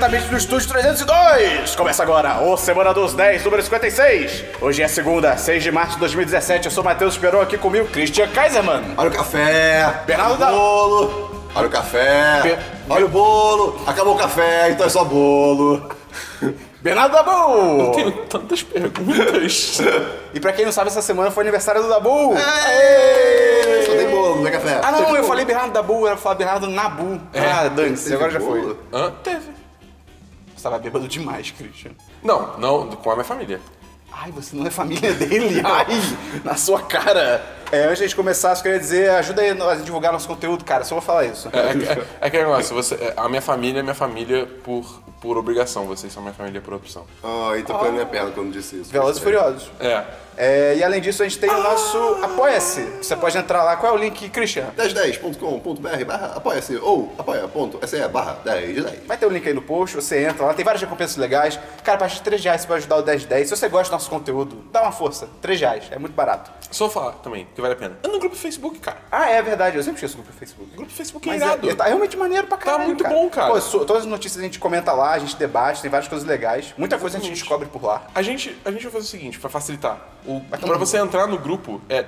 diretamente do estúdio 302. Começa agora o Semana dos 10, número 56. Hoje é segunda, 6 de março de 2017. Eu sou o Matheus Esperou aqui comigo, Christian Kaiserman. Olha o café. Bernardo da- bolo. Olha o café. Be- Olha o bolo. Acabou o café, então é só bolo. Bernardo Dabu. Tenho tantas perguntas. E pra quem não sabe, essa semana foi aniversário do Dabu. Aê! Só tem bolo, não tem café. Ah não, eu falei Bernardo Dabu, eu ia falar Bernardo Nabu. ah, dane-se, agora já bolo? foi. Hã? Teve. Você tava bêbado demais, Christian. Não, não, com a minha família. Ai, você não é família dele? Ai, na sua cara. É, antes de começar, só queria dizer, ajuda aí a divulgar nosso conteúdo, cara. Só vou falar isso. É, é, é, é aquele negócio, você, é, a minha família é minha família por, por obrigação, vocês são minha família por opção. Ai, tocou na minha perna quando disse isso. Velozes e Furiosos. É. É, e além disso, a gente tem o nosso Apoia-se. Você pode entrar lá. Qual é o link, Christian? 1010.com.br barra apoia-se ou apoia.se barra 1010. Vai ter o link aí no post, você entra lá, tem várias recompensas legais. Cara, a partir de 3 reais você pode ajudar o 1010. Se você gosta do nosso conteúdo, dá uma força. 3 reais, é muito barato. Só vou falar também, que vale a pena. Anda no grupo do Facebook, cara. Ah, é verdade, eu sempre esqueço o grupo do Facebook. O grupo do Facebook é Mas irado. é, tá realmente maneiro pra caralho, muito bom, cara. Pô, so- todas as notícias a gente comenta lá, a gente debate, tem várias coisas legais. Muita coisa a gente descobre por lá. A gente, a gente vai fazer o seguinte, pra facilitar. O, pra você entrar no grupo, é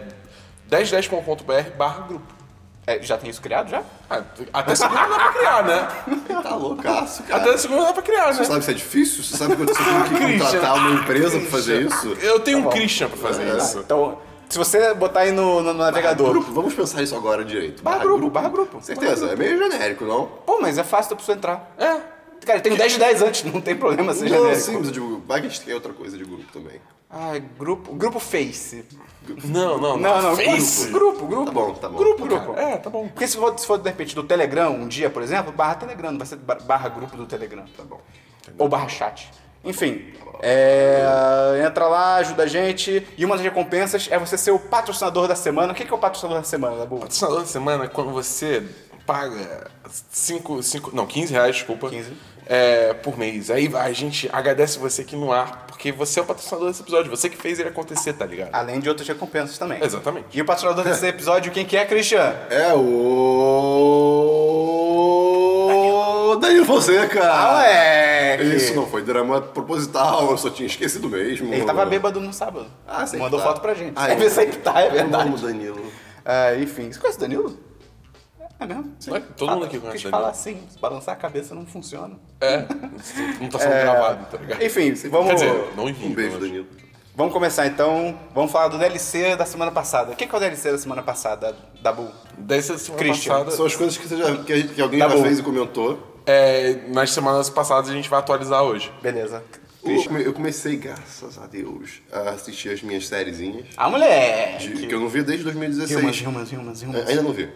1010.com.br barra grupo. É, já tem isso criado já? Ah, até segunda dá pra criar, né? Tá loucaço, cara. Até segunda dá pra criar, né? Você sabe que isso é difícil? Você sabe que você tem que contratar uma empresa pra fazer isso? Eu tenho um Christian pra fazer Ah, isso. então, se você botar aí no, no navegador. Grupo, vamos pensar isso agora direito. Barra grupo, barra grupo. Certeza, é meio genérico, não? Pô, mas é fácil da pessoa entrar. É. Cara, tem 10 de 10 antes, não tem problema ser Não, genérico. sim, mas eu digo, vai que a gente tem outra coisa de grupo também. Ah, grupo, grupo Face. Não, não, Não, não, Face. grupo, grupo, grupo. Tá bom, tá bom. Grupo, Grupo, grupo. É, tá bom. Porque se for, se for de repente do Telegram um dia, por exemplo, barra Telegram, não vai ser bar- barra grupo do Telegram. Tá bom. Ou barra chat. Enfim, é, entra lá, ajuda a gente. E uma das recompensas é você ser o patrocinador da semana. O que que é o patrocinador da semana, Dabu? Patrocinador da semana é quando você paga 5, cinco, não, 15 reais, desculpa. 15. É, por mês. Aí a gente agradece você aqui no ar, porque você é o patrocinador desse episódio, você que fez ele acontecer, tá ligado? Além de outras recompensas também. Exatamente. E o patrocinador desse episódio, quem que é, Christian? É o. Danilo Fonseca! Ah, moleque! Isso não foi drama proposital, eu só tinha esquecido mesmo. Ele tava bêbado no sábado. Ah, sempre Mandou tá. foto pra gente. Ah, é, eu- sempre tá, é verdade. Vamos, Danilo. Ah, enfim, você conhece o Danilo? É mesmo? É? Todo mundo aqui conhece o falar assim, se balançar a cabeça não funciona. É, não tá sendo gravado, tá ligado? Enfim, vamos, Quer dizer, não envio. Um beijo, Danilo. vamos começar então. Vamos falar do DLC da semana passada. O que é o DLC da semana passada, Dabu? Dessa semana Christian, passada, São as coisas que, você já, que, que alguém Tá já fez e comentou. é, nas semanas passadas a gente vai atualizar hoje. Beleza. Eu, come- eu comecei, graças a Deus, a assistir as minhas sériezinhas. Ah, moleque! de- que eu não vi desde 2016. Humans, humans, humans, É, humans. Ainda não vi. O,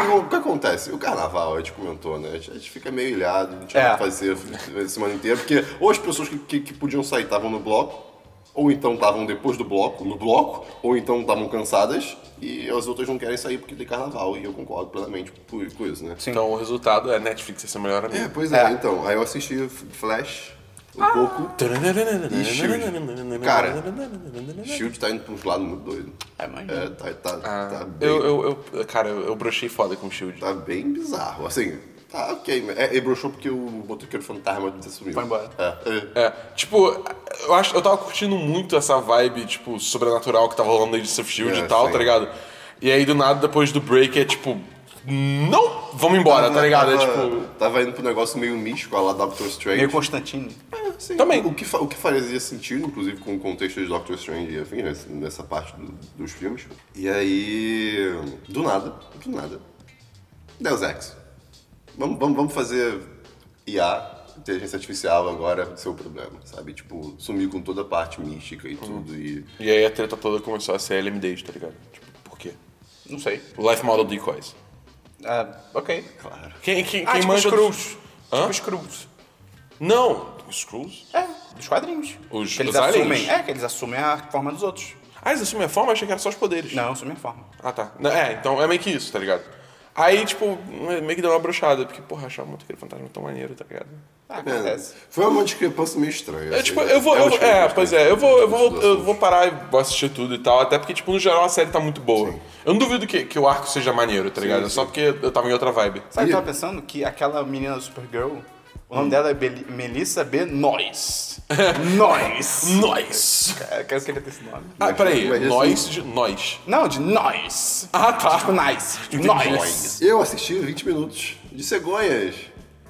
que, o que acontece? O carnaval, a gente comentou, né? A gente, fica meio ilhado, não tinha É. o que fazer a semana inteira, porque ou as pessoas que, que, que podiam sair estavam no bloco, ou então estavam depois do bloco, no bloco, ou então estavam cansadas, e as outras não querem sair porque tem carnaval, e eu concordo plenamente com, com isso, né? Então o resultado é Netflix ser seu melhor amigo. É, pois é, É. então. Aí eu assisti Flash um pouco. E Shield. Cara, Shield tá indo pra uns lados muito doido. É, mas... É, tá, tá, Ah, tá bem, eu, eu, eu, cara, eu brochei foda com o Shield. tá bem bizarro. Assim, tá ok. É, ele broxou porque o motoqueiro fantasma sumiu. Foi embora. É, é. É, tipo, eu acho eu tava curtindo muito essa vibe, tipo, sobrenatural que tava rolando aí de Surf Shield É, e tal, sim. tá ligado? E aí do nada, depois do break, é tipo, não, vamos embora, tá ligado? É Tava, tipo, tava indo pro negócio meio místico, a lá Doctor Strange. Meio Constantine. Sim, Também. O que, o que fazia sentido, inclusive, com o contexto de Doctor Strange e afim, nessa- nessa parte do- dos filmes. E aí, do nada, do nada, Deus Ex. Vamos, vamos, vamos fazer IA, inteligência artificial agora, seu problema, sabe? Tipo, sumir com toda a parte mística e tudo. E E aí a treta toda começou a ser LMDs, tá ligado? Tipo, por quê? Não sei. Life Model Decoys. Ah, ok. claro. Quem, quem, Ah, quem tipo manja Screws. dos- Tipo? Screws. Não, Screws? É, dos quadrinhos. Os- que eles os aliens? assumem. É, que eles assumem a forma dos outros. Ah, eles assumem a forma? Eu achei que era só os poderes. Não, assumem a forma. Ah, tá. É, então é meio que isso, tá ligado? Aí, tipo, meio que deu uma brochada, porque, porra, achava muito aquele fantasma tão maneiro, tá ligado? Ah, É, acontece. foi uma discrepância meio estranha. É, assim, tipo, eu vou. uma eu- discrepância é, pois é, eu vou, eu, vou, eu vou parar e vou assistir tudo e tal, até porque, tipo, no geral a série tá muito boa. Eu não duvido que, que o arco seja maneiro, tá ligado? É só porque eu tava em outra vibe. Sabe o que eu tava pensando? Que aquela menina do Supergirl, O nome dela é Beli- Melissa B. Noyes. Noyes. Nós! É, Eu quero que ele tenha esse nome. Ah, peraí. Nós de nós. Não, de Noyes. Ah, tá. Tipo nice. Tipo Noyes. Eu assisti 20 minutos de cegonhas.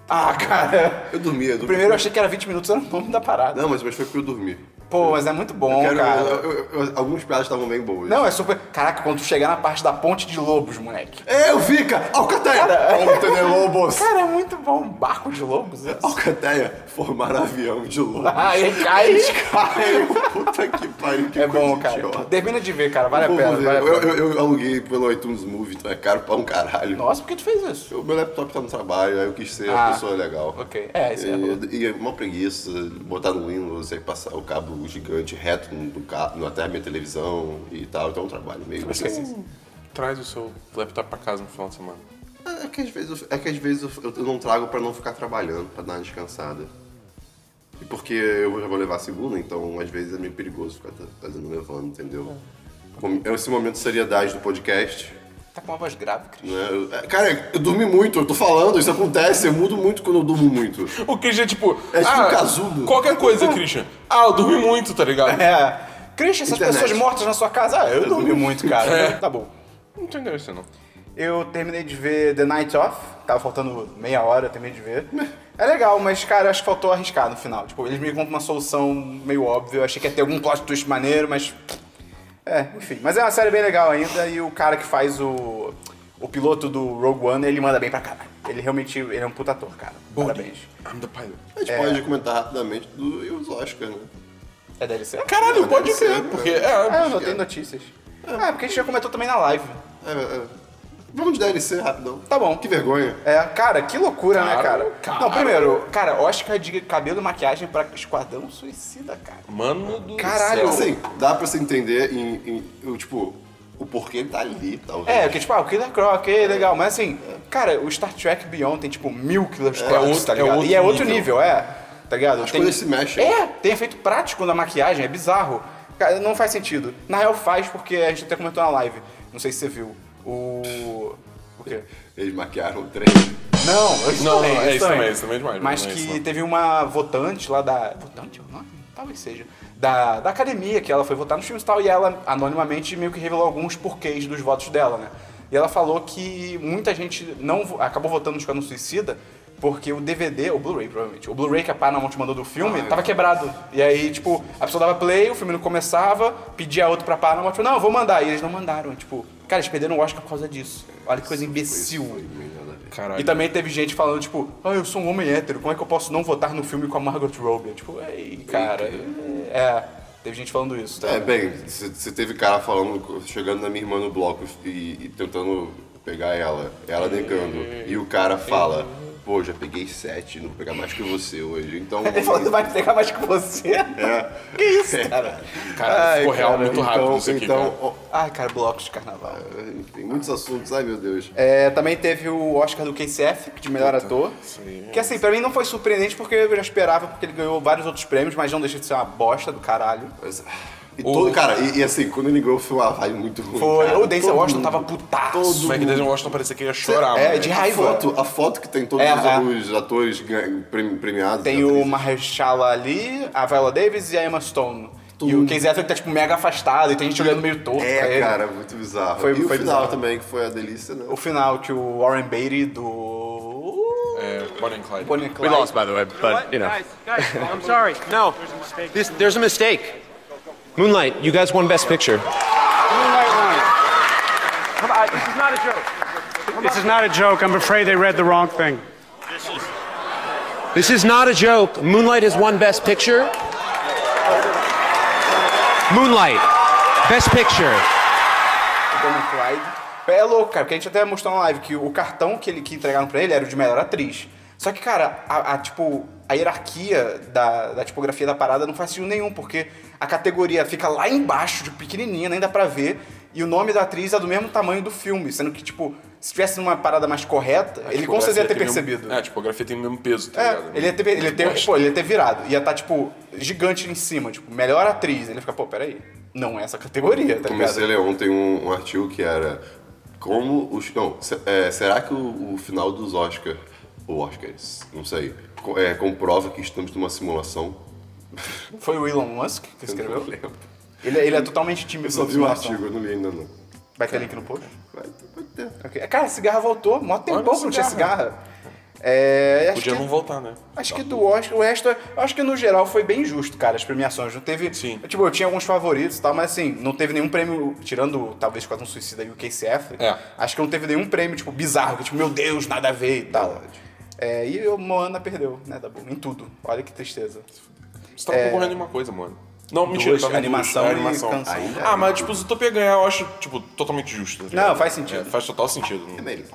Ah, cara. Eu dormi. Eu dormi. Primeiro eu achei que era 20 minutos, era o nome da parada. Não, mas, mas foi porque eu dormi. Pô, mas é muito bom, Quero- cara. eu- eu- eu- algumas piadas estavam bem boas. Não, é super. Caraca, quando tu chegar na parte da ponte de lobos, moleque. É, eu vi, cara! Alcateia! Alcateia Lobos! Cara, é muito bom. Barco de lobos. É. Alcateia formaram avião de lobos. Ah, ele cai. Ai, puta que pariu, que É bom, cara. idiota. Termina de ver, cara. Vale a pena. Vale eu, eu, eu aluguei pelo iTunes Movie, então é caro pra um caralho. Nossa, por que tu fez isso? O meu laptop tá no trabalho, aí eu quis ser Ah, a pessoa legal. ok. É, isso é bom. E, e é uma preguiça, botar no Windows, aí passar o cabo gigante reto no, no, ca- no- até a minha televisão e tal. Então é um trabalho meio... Traz o seu laptop pra casa no final de semana. É que às vezes, eu, é que às vezes eu, eu não trago pra não ficar trabalhando, pra dar uma descansada. E porque eu já vou levar a segunda, então às vezes é meio perigoso ficar trazendo levando, entendeu? Como- Esse momento de seriedade do podcast. Tá com uma voz grave, Cris. Eu- é, cara, eu dormi muito, eu tô falando, isso acontece, eu mudo muito quando eu durmo muito. O Christian, tipo. É tipo ah, um casulo. Qualquer coisa, Christian. Ah, eu dormi muito, tá ligado? É. Christian, essas Internet. pessoas mortas na sua casa. Ah, eu dormi muito, cara. É. Tá bom. Não tô entendendo isso, não. Eu terminei de ver The Night Off. Tava faltando meia hora, eu terminei de ver. É legal, mas, cara, acho que faltou arriscar no final. Tipo, eles me contam uma solução meio óbvia. Eu achei que ia ter algum plot twist maneiro, mas... É, enfim. Mas é uma série bem legal ainda. E o cara que faz o... O piloto do Rogue One, ele manda bem pra caralho. Ele realmente... Ele é um puta ator, cara. Parabéns. I'm the pilot. A gente pode comentar rapidamente do, e os Oscars, né? É DLC? Caralho, Não, pode ser, ser, porque. É, É, eu não tenho notícias. Ah, porque a gente já comentou também na live. É, é. Vamos de DLC rapidão. Tá bom. Que vergonha. É, cara, que loucura, né, Cara, cara? cara. Não, primeiro, cara, Oscar de cabelo e maquiagem pra Esquadrão Suicida, cara. Mano do Caralho. céu. Assim, dá pra você entender em, em- o, tipo, o porquê ele tá ali, talvez. É, porque, tipo, ah, o Killer Croc, ok, legal. Mas assim, cara, o Star Trek Beyond tem, tipo, mil Killer Crocs, outro- tá é ligado? outro e é outro nível. nível, é. Tá ligado? As coisas se mexem. É, tem efeito prático na maquiagem, é bizarro. Cara, não faz sentido. Na real faz porque a gente até comentou na live. Não sei se você viu. O. Quê? Eles maquiaram o trem. Não, isso Não, também, não, é isso também, isso também é demais, Mas não é que teve uma votante lá da. Votante? Não, talvez seja. Da, da academia, que ela foi votar nos filmes e tal, e ela anonimamente meio que revelou alguns porquês dos votos dela, né? E ela falou que muita gente não acabou votando no Esquadrão Suicida porque o DVD, o Blu-ray provavelmente, o Blu-ray que a Paramount mandou do filme tava quebrado. E aí, tipo, a pessoa dava play, o filme não começava, pedia outro pra Paramount, tipo, não, eu vou mandar. E eles não mandaram. E, tipo, cara, eles perderam o Oscar por causa disso. Olha que coisa imbecil. Foi. Caralho. E também teve gente falando, tipo, ah, eu sou um homem hétero, como é que eu posso não votar no filme com a Margot Robbie? Tipo, ei, cara. É, teve gente falando isso, tá? É, bem, você teve cara falando, chegando na minha irmã no bloco e, e tentando pegar ela, ela negando. E o cara fala, pô, já peguei sete, não vou pegar mais que você hoje. Então. Ele falou que vai pegar mais que você. É. Que isso, cara? Cara, ficou real cara, muito rápido então, isso aqui, então, cara. Ai, cara, blocos de carnaval. enfim, muitos assuntos, ai meu Deus. É, também teve o Oscar do Affleck, de melhor ator. aí Que assim, pra mim não foi surpreendente porque eu já esperava, porque ele ganhou vários outros prêmios, mas não deixa de ser uma bosta do caralho. Mas, E todo, cara, e, e assim, quando ele ganhou foi uma vibe muito ruim. Foi. cara. O Denzel Washington mundo- tava putaço. todo é que Denzel Washington parecia que ia chorar, É, mano. de A raiva. foto, a foto que tem todos É, os, é. os atores premiados. Tem o. Mahershala ali, a Viola Davis e a Emma Stone. E o Casey Affleck tá, tipo, mega afastado e tem gente olhando meio torto pra É, ele. cara, muito bizarro. Foi- e o foi final bizarro. também, que foi a delícia, né? O final que o Warren Beatty do... É, Bonnie and Clyde. Bonnie and We Clyde. lost, by the way, but you know. Guys, guys, I'm sorry. No, this, there's a mistake. Moonlight, you guys won Best Picture. Moonlight won. Come on, this is not a joke. This is not a joke. I'm afraid they read the wrong thing. This is not a joke. Moonlight has won Best Picture. Moonlight, Best Picture. Bonnie and Clyde. É louco, cara, porque a gente até mostrou na live que o cartão que, ele, que entregaram pra ele era o de melhor atriz. Só que, cara, a, a, tipo, a hierarquia da, da tipografia da parada não faz sentido nenhum, porque a categoria fica lá embaixo, de pequenininha, nem dá pra ver, e o nome da atriz é do mesmo tamanho do filme, sendo que, tipo, se tivesse numa parada mais correta, A ele com certeza ia ter tipografia tem o mesmo- percebido. É, a tipografia tem o mesmo peso, tá É, ligado? ele ia ter, ele ia ter, pô, ele ia ter virado. Ia estar, tipo, gigante em cima, tipo, melhor atriz. Ele fica, pô, peraí, não é essa categoria, tá ligado? Comecei a ler ontem um, um artigo que era como os. Não, se- é, será que o, o final dos Oscar Ou Oscars, não sei. É, comprova que estamos numa simulação. Foi o Elon Musk que Eu não escreveu? lembro. Ele, ele é totalmente tímido Eu só vi o artigo, eu não li ainda não. Vai ter link no post? Vai, pode ter. Ok. Cara, a cigarra voltou. Mó a que não tinha cigarra. É, acho Podia que, não voltar, né? Acho que do Oscar, o resto, eu acho que no geral foi bem justo, cara, as premiações. Não teve. Sim. Tipo, eu tinha alguns favoritos e tal, mas assim, não teve nenhum prêmio, tirando talvez Quase um Suicida e o Casey Affleck. É. Acho que não teve nenhum prêmio, tipo, bizarro, que tipo, meu Deus, nada a ver e tal. Verdade. É, e o Moana perdeu, né, Dabu? Em tudo. Olha que tristeza. Você tava concorrendo em uma coisa, mano. Não, mentira, Duas, tava animação duas. e É, animação. canção. Ainda Ah, é. mas tipo, se o Utopia ganhar, eu acho, tipo, totalmente justo. tá? Não, faz sentido. É, faz total sentido. É melhor.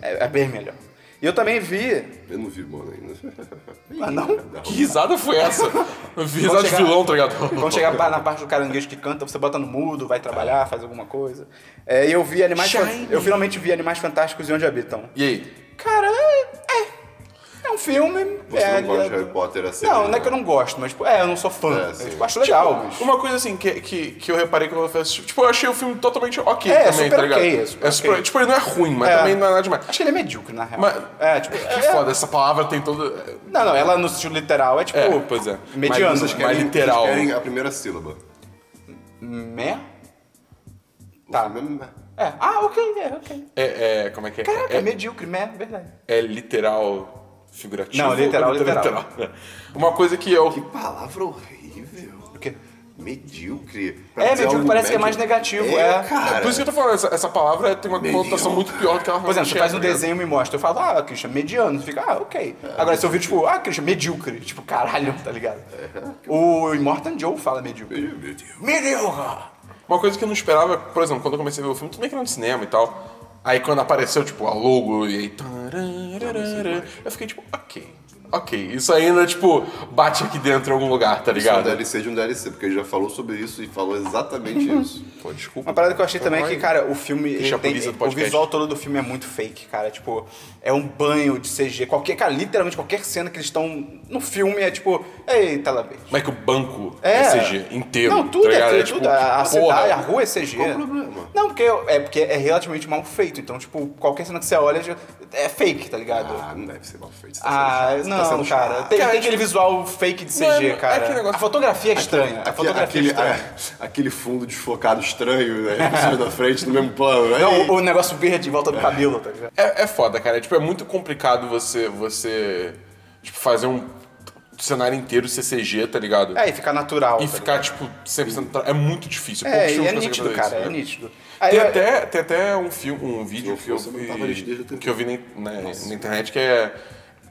É, é bem melhor. E eu também vi. Eu não vi Mona ainda. Ah, não? Que risada foi essa? Eu vi risada de chegar- vilão, tá ligado? Quando chegar na parte do caranguejo que canta, você bota no mudo, vai trabalhar, faz alguma coisa. É, e eu vi Animais Shine. Fan- Eu finalmente vi Animais Fantásticos e Onde Habitam. E aí? Cara, é. É um filme. Você é, não gosta é- de Harry Potter assim? Não, não é que eu não gosto, mas tipo, é, eu não sou fã. É, eu tipo, acho legal, mas. Uma coisa assim que, que, que eu reparei quando eu fui assistir. Tipo, eu achei o filme totalmente ok É, também, super tá ligado? ok, é super super- ok. Tipo, ele não é ruim, mas É. também não é nada demais. Acho que ele é medíocre, na real. Mas- É, tipo. Que é- foda, essa palavra tem todo. Não, não, ela no sentido literal é tipo. É, pois é. Mediano. Mas Vocês Mas querem, literal. vocês querem a primeira sílaba. Mé? O Tá. filme é- É. Ah, ok, é, ok. É, é, como é que é? Caraca, é, medíocre, mé, verdade. é literal figurativo? Não, literal, ou literal. É. Uma coisa que eu. Que palavra horrível. O quê? Medíocre. Pra É, medíocre parece que é mais médio. negativo, É, é. cara. Por isso que eu tô falando, essa, essa palavra tem uma conotação muito pior do que ela Por exemplo, você faz é, um tá ligado? desenho e me mostra. Eu falo, ah, Christian, mediano. Você fica, ah, ok. Agora, se eu ouvir, tipo, ah, Christian, medíocre. Tipo, caralho, tá ligado? O Immortan Joe fala medíocre. Medíocre. Medíocre! Uma coisa que eu não esperava, por exemplo, quando eu comecei a ver o filme, tudo bem que era no cinema e tal. Aí quando apareceu, tipo, a logo e aí. Eu fiquei tipo, ok. Ok. Isso ainda, tipo, bate aqui dentro em algum lugar, tá Isso é um ligado? DLC de um DLC, porque ele já falou sobre isso e falou exatamente isso. Pô, desculpa. Uma parada que eu achei também é que, cara, o filme. ele a tem- o visual todo do filme é muito fake, cara. Tipo, é um banho de CG. Qualquer, cara, literalmente qualquer cena que eles estão no filme é tipo, eita lá vez. Como é que o banco É. é, CG inteiro? Não, tudo tá é, ligado? tudo. tipo, a, a porra. cidade, a rua é CG. Qual o problema? Não, porque é, porque é relativamente mal feito. Então, tipo, qualquer cena que você olha é fake, tá ligado? Ah, não deve ser mal feito. tá Ah, você tá não, sendo cara. Tem, Cara, tem aquele visual fake de CG, Não, é- é cara. aquele negócio- A fotografia é estranha. a Aquele, fotografia aquele, é estranha. aquele fundo desfocado estranho, né? Por cima da frente, no mesmo plano. né? Não, o, o negócio verde em volta do cabelo, tá ligado? É, é foda, cara. Tipo, é muito complicado você, você tipo, fazer um cenário inteiro CCG, tá ligado? É, e ficar natural. E tá ficar, tipo, 100%... tra- É muito difícil. É, Poucos e é nítido, cara, isso, é né? nítido. Aí, Tem eu- até, tem até um filme, um vídeo não que eu eu vi, que eu vi na, na- na internet que é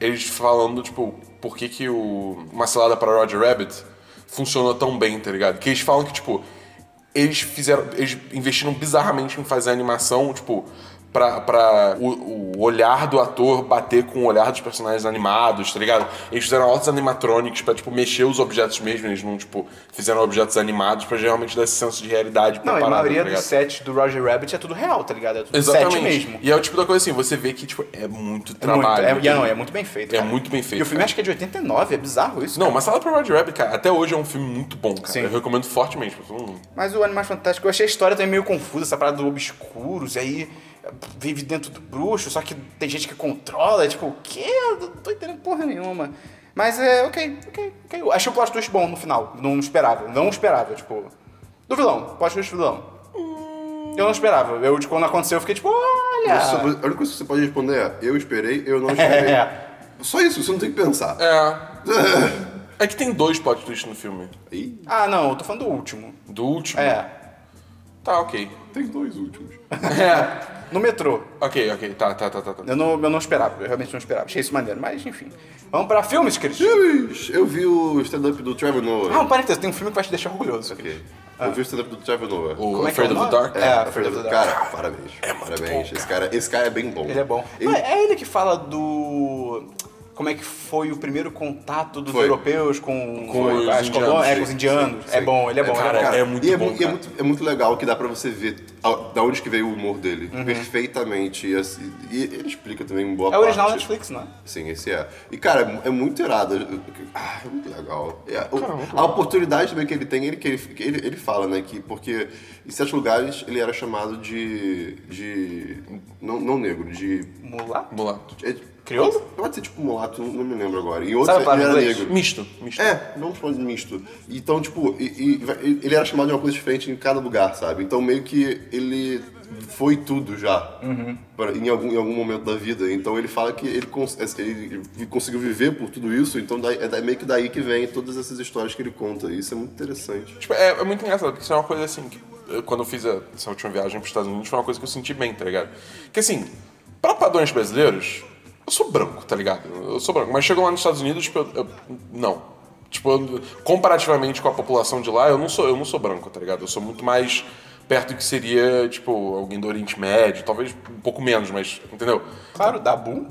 eles falando, tipo, por que que o Uma Cilada para Roger Rabbit funcionou tão bem, tá ligado? Que eles falam que, tipo, eles fizeram, eles investiram bizarramente em fazer animação, tipo, pra, pra o, o olhar do ator bater com o olhar dos personagens animados, tá ligado? Eles fizeram altos animatronics pra, tipo, mexer os objetos mesmo, eles não, tipo, fizeram objetos animados pra realmente dar esse senso de realidade pra Não, e a parada, maioria tá dos sets do Roger Rabbit é tudo real, tá ligado? É tudo Exatamente. set mesmo. E é o tipo da coisa assim, você vê que, tipo, é muito É trabalho. muito, é, e é, não, é muito bem feito. É cara. muito bem feito, E o filme cara. acho que é de 89, é bizarro isso. Não, cara. mas Sala pra Roger Rabbit, cara, até hoje é um filme muito bom, cara. Sim. Eu recomendo fortemente pra todo mundo. Mas o Animais Fantásticos, eu achei a história também meio confusa, essa parada do obscuros, e aí vive dentro do bruxo, só que tem gente que controla, é tipo, o quê? Eu Não tô entendendo porra nenhuma. Mas é, ok, ok, ok. Eu Achei o plot twist bom no final, não esperava, não esperava, tipo... Do vilão, plot twist do vilão. Eu não esperava, eu, tipo, quando aconteceu, eu fiquei tipo, olha... Você- a única coisa que você pode responder é: eu esperei, eu não esperei. É. Só isso, você não tem que pensar. É. É que tem dois plot twists no filme. Ih, Ah, não, eu tô falando do último. Do último. É, Tá, ok. tem dois últimos. no metrô. Ok, ok. Tá, tá, tá, tá. tá. Eu não, eu não esperava, eu realmente não esperava. Achei isso maneiro, mas enfim. Vamos pra filmes, Cris? Filmes! Eu vi o stand-up do Trevor Noah. Ah, um parênteses, tem um filme que vai te deixar orgulhoso. Ok. Eu vi o stand-up do Trevor Noah. O Como é que é Afraid o of the? Dark? É, Afraid of the Dark. Cara, parabéns. parabéns. esse, cara, esse cara é bem bom. Ele é bom. Ele- Ah, é ele que fala do. Como é que foi o primeiro contato dos Foi. europeus com, Com os as indianos. colônias? É, com os indianos. É Sim. bom, ele é bom. cara, é bom. é muito e é, bom, mu- e é cara. muito, é muito legal que dá pra você ver a- da onde que veio o humor dele. Uhum. Perfeitamente. E, assim, e ele explica também em boa É parte. original da Netflix, não é? Sim, esse é. E, cara, é muito irado. Ah, é muito legal. É, o- a oportunidade também que ele tem, ele, que ele, ele, ele fala, né, que porque em certos lugares ele era chamado de. de. não, não negro, de. Mulá? Vamos lá. É- Crioulo? Pode ser tipo mulato, não, não me lembro agora. Em outro Sabe a ele palavra era em inglês? negro. Misto. Misto. É, vamos chamar de misto. Então, tipo, e- e- ele era chamado de uma coisa diferente em cada lugar, sabe? Então, meio que ele foi tudo já Uhum. pra- em, algum, em algum momento da vida. Então, ele fala que ele, cons- ele conseguiu viver por tudo isso. Então, daí- é meio que daí que vem todas essas histórias que ele conta. Isso é muito interessante. Tipo, é, é muito engraçado, porque isso é uma coisa assim, que eu- quando eu fiz a- essa última viagem para os Estados Unidos, foi uma coisa que eu senti bem, tá ligado? Que assim, para padrões brasileiros, eu sou branco, tá ligado? Eu sou branco, mas chegou lá nos Estados Unidos, tipo, eu, eu- não. Tipo, eu- comparativamente com a população de lá, eu não sou, eu não sou branco, tá ligado? Eu sou muito mais perto do que seria, tipo, alguém do Oriente Médio, talvez um pouco menos, mas, entendeu? Claro, Dabu.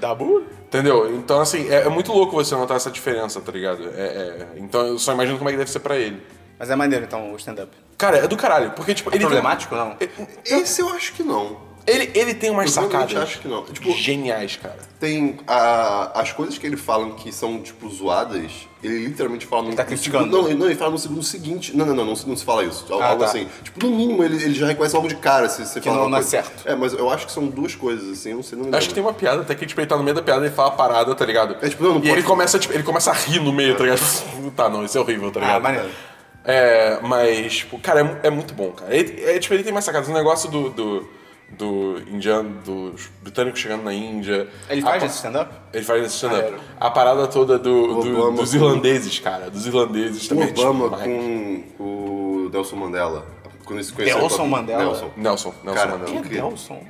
Dabu? Entendeu? Então, assim, é, é muito louco você notar essa diferença, tá ligado? É, é- então, eu só imagino como é que deve ser pra ele. Mas é maneiro, então, o stand-up. Cara, é do caralho, porque, tipo, ele tem- Problemático, não? Esse eu acho que não. Ele, ele tem umas sacadas acho que não. Tipo- geniais, cara. Tem a- as coisas que ele fala que são, tipo, zoadas, ele literalmente fala no, tá no criticando. segundo- não, ele- não, ele fala no segundo seguinte. Não, não, não, não, se- não se fala isso. Al- Ah, algo tá. assim. Tipo, no mínimo, ele, ele já reconhece logo de cara se você Que fala não- não é certo. É, mas eu acho que são duas coisas, assim, eu não sei, não me Acho que tem uma piada, até que tipo, ele tá no meio da piada e fala a parada, tá ligado? É, tipo, não, não e pode ele começa, tipo, ele começa a rir no meio, tá ligado? tá, não, isso é horrível, tá ligado? Ah, maneiro. É, mas, tipo, cara, é, é muito bom, cara. Ele, é, tipo, ele tem mais sacadas. O negócio do, do, do indiano, dos britânicos chegando na Índia. Ele faz esse stand-up? Ele faz esse stand-up. Maneiro. A parada toda do, do- dos irlandeses, cara. Dos irlandeses O também. Obama tipo, com o Nelson Mandela. Quando eles se conheceram Nelson Mandela? Nelson. Nelson, Nelson Cara, Mandela. Quem é. Nelson?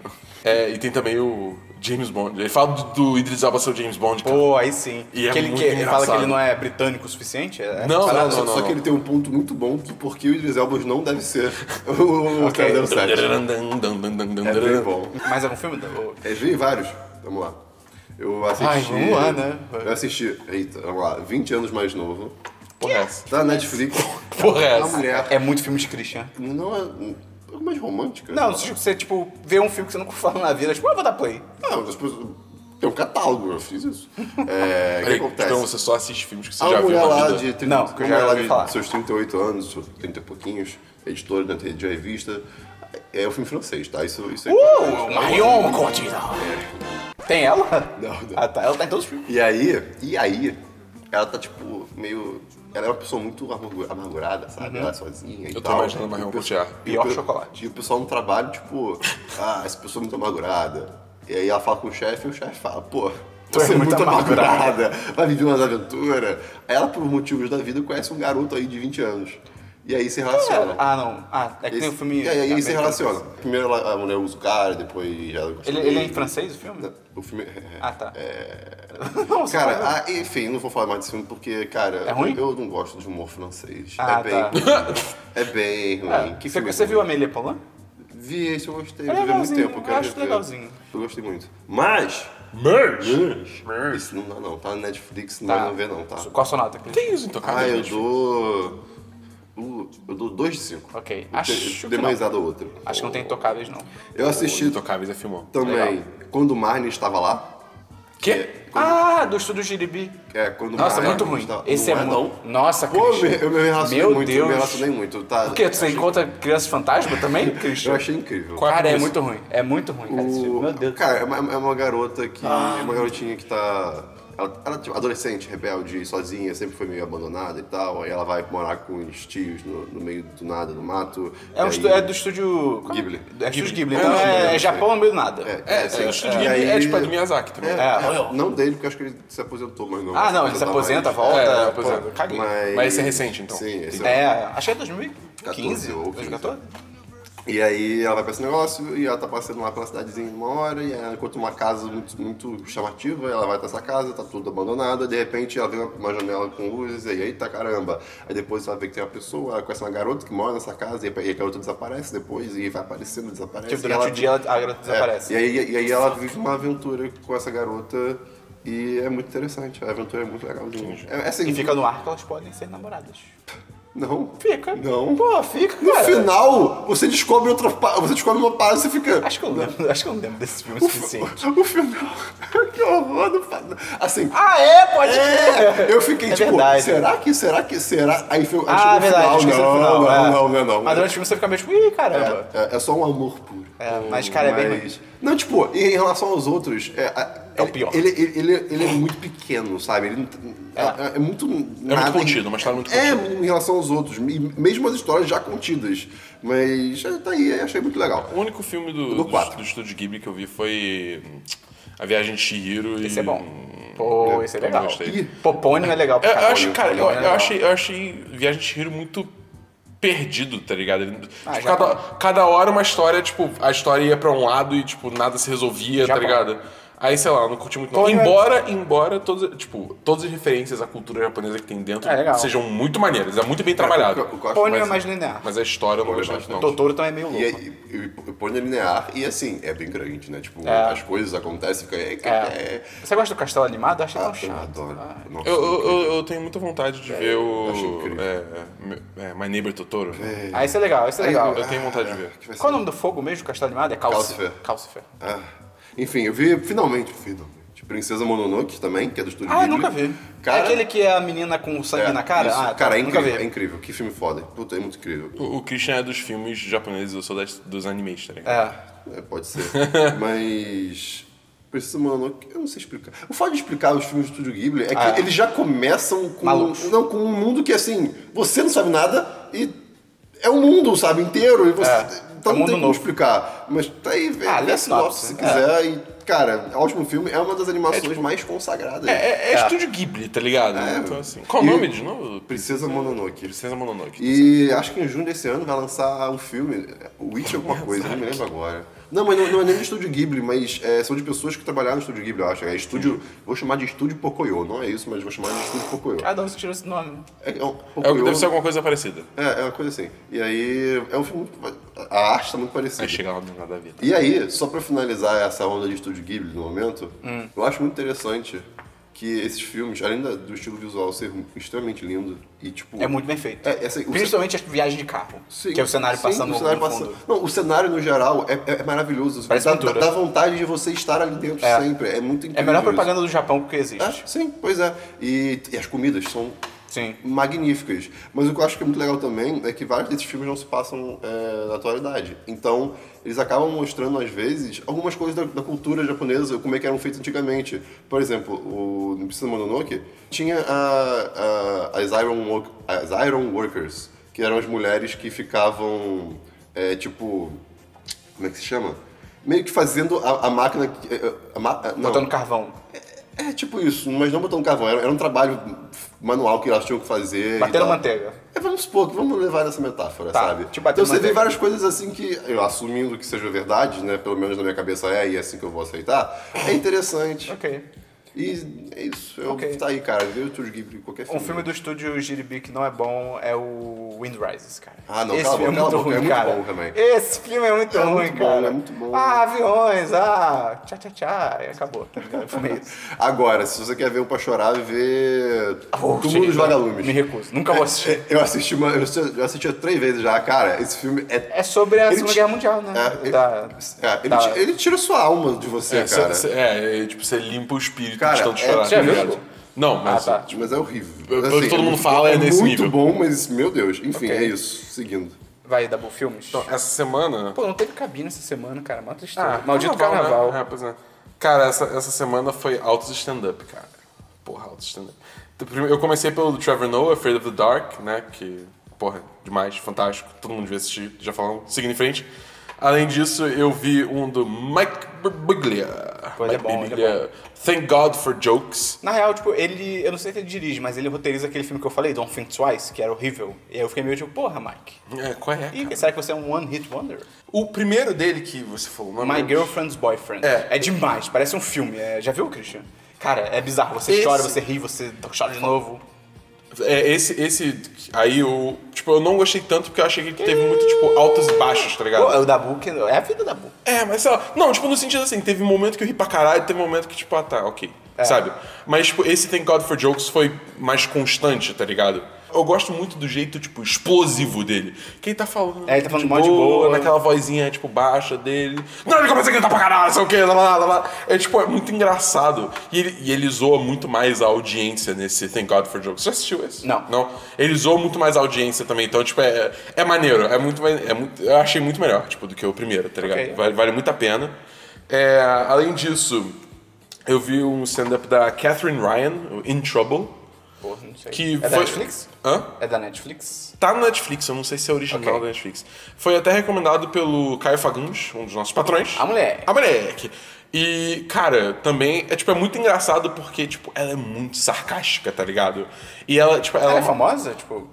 É, e tem também o James Bond. Ele fala do, do Idris Elba ser o James Bond, cara. Pô, aí sim. E é que ele, muito que ele fala que ele não é britânico o suficiente? É, é Não, não, Só, não, só não. que ele tem um ponto muito bom que porque o Idris Elba não deve ser o Ok. 007. É bem bom. Mais algum filme? Ou- É, vi vários. Vamos lá. Eu assisti. Ai, vamos lá, né? Eu assisti. Eita, vamos lá. 20 anos mais novo. Porra, é essa? Da Netflix. Porra, é essa? mulher. É muito filme de Christian. Não é. É mais romântica? Não, se você, tipo, vê um filme que você nunca falou na vida, tipo, ah, vou dar play. Não, as pessoas- tem um catálogo, eu fiz isso. É, o que Peraí, acontece? então você só assiste filmes que você A já viu na lá vida? de 30, Não, que eu já lá de falar. seus 38 anos, seus 30 e pouquinhos, editora da de revista. É um filme francês, tá? Isso, isso é Uh, Marion Cotillard. Tem ela? Não, não. Ah, tá. Ela tá em todos os filmes. E aí, e aí, ela tá tipo meio. Ela é uma pessoa muito amargu- amargurada, sabe? Ela é sozinha e Eu tô tal. imaginando a Marion E o pe- Cotillard. e o Pior chocolate. E o pessoal no trabalho, tipo, ah, essa pessoa é muito amargurada. E aí ela fala com o chefe e o chefe fala, pô, Tu é você é muito muito amargurada. vai viver umas aventuras. Aí ela, por motivos da vida, conhece um garoto aí de 20 anos. E aí se relaciona. Ah, não. Ah, é que tem um Esse- filme. E aí, aí se relaciona. Primeiro a mulher usa o cara, depois ela gosta Ele, ele é em francês o filme? O filme. Ah, tá. É... Não, você Cara, ah, enfim, não vou falar mais desse filme porque, cara, É ruim? eu, eu não gosto de humor francês. Ah, é bem tá. É bem ruim. É, que você, filme você ruim. viu Amélie Poulain? Vi esse, eu gostei. É eu vi há muito tempo. Eu acho legalzinho. Eu gostei muito. Mas. Merge! Isso não dá não, tá na Netflix, não Tá. vai não ver não, tá? Qual a sua nota, Cris? Tem isso então, cara. Ah, eu dou. Eu dou 2 de 5. Ok. Eu Acho dei que uma não. risada ou outra. Acho que não tem intocáveis, não. Eu assisti Intocáveis é filmão. também Legal. quando o Marnie estava lá. Quê? É, quando, Ah, do Estúdio Giribi. é, quando o Nossa, Marnie muito ruim. estava- Esse não é, é, não. Nossa, Pô, Christian. eu me, eu me relacionei Meu muito, Deus. eu me relacionei muito, tá? Por quê? Você Eu achei- encontra criança fantasma também, Christian? Eu achei incrível. Qual é Cara, é premissa? muito ruim. É muito ruim, cara. O- Meu Deus. Cara, é uma, é uma garota que. Ah. é uma garotinha que tá. Ela, ela tipo, adolescente, rebelde, sozinha, sempre foi meio abandonada e tal. Aí ela vai morar com os tios no, no meio do nada, no mato. É, um estu- aí- é do estúdio... qual Ghibli. É estúdio Ghibli. É, Então é, é, é, é Japão no meio do nada. É, É, sim. é, o Estúdio Ghibli aí- é tipo a do Miyazaki também. É, É. é, não dele, porque acho que ele se aposentou, mas não. Ah, não, ele se aposenta, volta. É, pô, aposenta. caguei. Mas, Mas esse é recente, então. Sim, esse É, acho que é 2015 ou ou 15. 2014. E aí ela vai pra esse negócio e ela tá passando lá pela cidadezinha uma hora e ela encontra uma casa muito, muito chamativa, ela vai até essa casa, tá tudo abandonada, de repente ela vê uma, janela com luzes e aí, eita caramba. Aí depois ela vê que tem uma pessoa, ela conhece uma garota que mora nessa casa e a garota desaparece depois e vai aparecendo, desaparece. Tipo, durante ela- o dia a garota É, desaparece. e, aí, e aí ela vive uma aventura com essa garota e é muito interessante, a aventura é muito legalzinha. É, é assim, E fica no ar que elas podem ser namoradas. Não. Fica. Não. Pô, fica, No cara. final, você descobre outra você descobre uma parada e você fica. Acho que eu lembro, acho que eu lembro desse filme o O, suficiente. o final. que horror do Assim. Ah, é? Pode É, crer. eu fiquei É tipo, verdade. será que, será que, será? Aí, foi, Ah, é verdade, o final, não, final. não, é. não, não, não. Mas durante o filme você fica meio tipo, ih, caramba. É, é- é só um amor puro. É, mas, cara, é bem Não, tipo, em relação aos outros. É, É o pior. Ele, ele, ele, ele é muito pequeno, sabe? Ele não- é, é muito. nada- contido, uma história muito É, contida. em relação aos outros. Mesmo as histórias já contidas. Mas é, tá aí, achei muito legal. O único filme do, Do do, do estúdio Ghibli que eu vi foi hum, A Viagem de Chihiro. Esse e... é bom. Pô, esse é Eu legal. Popônio é legal pra Eu, eu acho, cara, eu, é eu achei, eu achei Viagem de Chihiro muito perdido, tá ligado? Ah, tipo, Japão. cada, cada hora uma história, tipo, a história ia pra um lado e, tipo, nada se resolvia, tá Japão. ligado? Aí, sei lá, eu não curti muito não. Embora, embora todas, tipo, todas as referências à cultura japonesa que tem dentro É, sejam muito maneiras, é muito bem trabalhado. o que eu acho Popônio é mais- linear. Mas a história eu não é gostei mais não. Totoro também é meio louco. e, e, e põe linear e assim, é bem grande, né? Tipo, É. as coisas acontecem, fica. É, É. é, Você gosta do castelo animado? Eu achei ah, tão eu chato. adoro. Ah, Nossa, Eu, eu, eu- eu tenho muita vontade de ver o. acho incrível. É, é, My Neighbor Totoro. Ah, esse é legal, esse é legal. Eu tenho vontade de ver. Qual é o nome do fogo mesmo, do castelo animado? É Calcifer. Calcifer. Calcifer. Ah, enfim, eu vi finalmente, finalmente. Princesa Mononoke também, que é do estúdio Ah, eu Ghibli. nunca vi. Cara, é aquele que é a menina com sangue é, na cara? isso. Ah, tá, cara, é nunca incrível, vi. é incrível. Que filme foda. Puta, é muito incrível. O, o Christian é dos filmes japoneses, eu sou das, dos animes, tá ligado? É. É, pode ser. Mas. Princesa Mononoke, eu não sei explicar. O fato de explicar os filmes do Estúdio Ghibli é que Ah. eles já começam com, Malucos. não, com um mundo que, assim, você não sabe nada e é um mundo, sabe, inteiro. E você, É. Então É não tem mundo como novo. explicar. Mas tá aí, vê, Ah, vê lê a a sinopse se sinopse, quiser. E, cara, é um ótimo filme. É uma das animações mais consagradas. É, é, é estúdio Ghibli, tá ligado? Então, assim. Qual o nome de novo? Princesa Mononoke. Princesa Mononoke. E acho que em junho desse ano vai lançar um filme, o Witch alguma coisa, não me lembro agora. Não, mas não, não é nem do Estúdio Ghibli, mas é, são de pessoas que trabalharam no Estúdio Ghibli, eu acho. É estúdio, vou chamar de Estúdio Pocoyo, não é isso, mas vou chamar de Estúdio Pocoyo. Ah, de onde você tirou esse nome? É, é um, É o que Pocoyo- deve ser alguma coisa parecida. é, é uma coisa assim. E aí, é um filme, muito- a arte tá muito parecida. Aí chega lá não tem nada a ver. E aí, só pra finalizar essa onda de Estúdio Ghibli no momento, Hum. eu acho muito interessante que esses filmes, além da- do estilo visual ser extremamente lindo e tipo... É muito bem feito. É, essa- o Principalmente as viagens de carro. Sim, que é o cenário sim, passando o cenário no passa- fundo. Não, o cenário no geral é, é maravilhoso. Dá, pintura. dá vontade de você estar ali dentro É. sempre. É muito incrível. É a melhor isso. propaganda do Japão que existe. É, sim, pois é. E, e as comidas são Sim. magníficas. Mas o que eu acho que é muito legal também é que vários desses filmes não se passam é, na atualidade. Então, eles acabam mostrando, às vezes, algumas coisas da, da cultura japonesa, como é que eram feitos antigamente. Por exemplo, o no Princesa Mononoke tinha a, a- as, Iron as Iron Workers, que eram as mulheres que ficavam, é, tipo... Como é que se chama? Meio que fazendo a, a máquina... que- é, A, ma- não. Botando carvão. É tipo isso, mas não botando carvão. Era, era um trabalho manual que elas tinham que fazer. Batendo manteiga. É, vamos supor, que vamos levar nessa metáfora, Tá, sabe? tipo então você vê manteiga. várias coisas assim que, eu assumindo que seja verdade, né? Pelo menos na minha cabeça é, e é assim que eu vou aceitar. É interessante. Ok. E é isso. Eu, Ok. Tá aí, cara. Vê o Tour Ghibli, qualquer filme. Um filme do estúdio Giribi que não é bom é o Wind Rises, cara. Ah, não, Esse filme é muito boca, ruim, é muito cara. bom. Esse filme é muito É ruim, muito bom, cara. é muito bom. Ah, aviões, ah, tchá, tchá, tchá, e acabou, tá ligado? Filme é isso. Agora, se você quer ver um pra chorar, vê Oh, Túmulo chega, dos Vagalumes. Me recuso, nunca vou assistir. É, Eu assisti uma, eu assisti, eu assisti três vezes já, cara. Esse filme é É sobre a Ele Segunda Guerra Mundial, né? É, ele, Da- é, ele, da- ele tira sua alma de você, É, cara. cê- é, é, tipo, você limpa o espírito Cara, de tanto é- chorar. Já viu? ligado? Não, mas. Ah, tá. Mas é horrível. Que todo mundo muito- fala, é nesse muito nível. bom, mas, meu Deus. Enfim, Ok. é isso. Seguindo. Vai, Dabu Filmes. Então, essa semana. Pô, não teve cabine essa semana, cara. Mó tristeza. Ah, Maldito carnaval. Né? É, pois é. Cara, essa, essa semana foi altos stand-up, cara. Porra, altos stand-up. Então, primeiro, Eu comecei pelo Trevor Noah, Afraid of the Dark, né? Que, porra, demais, fantástico. Todo mundo devia assistir, já falando. Seguindo em frente. Além disso, eu vi um do Mike. Pois é Mike bom, ele é. Thank God for Jokes. Na real, tipo, ele. Eu não sei se ele dirige, mas ele roteiriza aquele filme que eu falei, Don't Think Twice, que era horrível. E aí eu fiquei meio tipo, porra, Mike. É, qual é? E cara? será que você é um One Hit Wonder? O primeiro dele que você falou, não My lembro. Girlfriend's Boyfriend. É. É demais, parece um filme. É, já viu, Christian? Cara, é bizarro. Você Esse- chora, você ri, você chora de novo. É, esse, esse. Aí eu. Tipo, eu não gostei tanto porque eu achei que ele teve muito, tipo, altos e baixos, tá ligado? Pô, é o Dabu, que é a vida da Dabu. É, mas sei lá. Não, tipo, no sentido assim, teve um momento que eu ri pra caralho, teve um momento que, tipo, ah tá, ok. É. Sabe? Mas, tipo, esse Thank God for Jokes foi mais constante, tá ligado? Eu gosto muito do jeito, tipo, explosivo dele. Que ele tá falando. É, ele tá falando de de boa. naquela vozinha, tipo, baixa dele. Não, ele começa a gritar pra caralho, sei o quê, lá, lá, lá, lá. É, tipo, é muito engraçado. E ele, e ele zoa muito mais a audiência nesse Thank God for Jokes. Você assistiu esse? Não. Não? Ele zoa muito mais a audiência também. Então, tipo, é, é maneiro. É muito, é muito, eu achei muito melhor, tipo, do que o primeiro, tá ligado? Ok. Vale, vale muito a pena. É, além disso, eu vi um stand-up da Catherine Ryan, o In Trouble. Não sei. Que é da foi- Netflix? Hã? É da Netflix? Tá no Netflix, eu não sei se é original Ok. da Netflix. Foi até recomendado pelo Caio Fagundes, um dos nossos patrões. A moleque. A moleque. E, cara, também é tipo é muito engraçado porque tipo ela é muito sarcástica, tá ligado? E ela, tipo, ela, Ela é famosa? Tipo,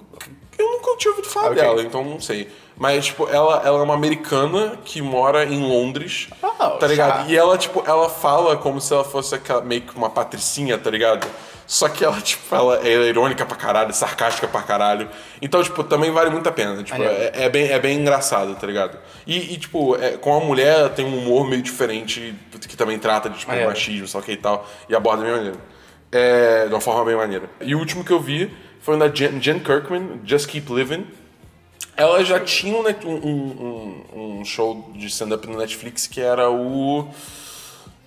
eu nunca tinha ouvido falar dela, então não sei. Mas, tipo, ela, ela é uma americana que mora em Londres, Oh, tá ligado? chá. E ela, tipo, ela fala como se ela fosse aquela, meio que uma patricinha, tá ligado? Só que ela, tipo, ela é irônica pra caralho, sarcástica pra caralho. Então, tipo, também vale muito a pena. Tipo, é, é bem, é bem engraçado, tá ligado? E, e, tipo, é, com a mulher tem um humor meio diferente, que também trata de, tipo, Maneiro. machismo, só que e tal, e aborda bem maneiro. É, de uma forma bem maneira. E o último que eu vi foi o da Jen, Jen Kirkman, Just Keep Living. Ela já tinha um, um- um- um show de stand-up no Netflix que era o.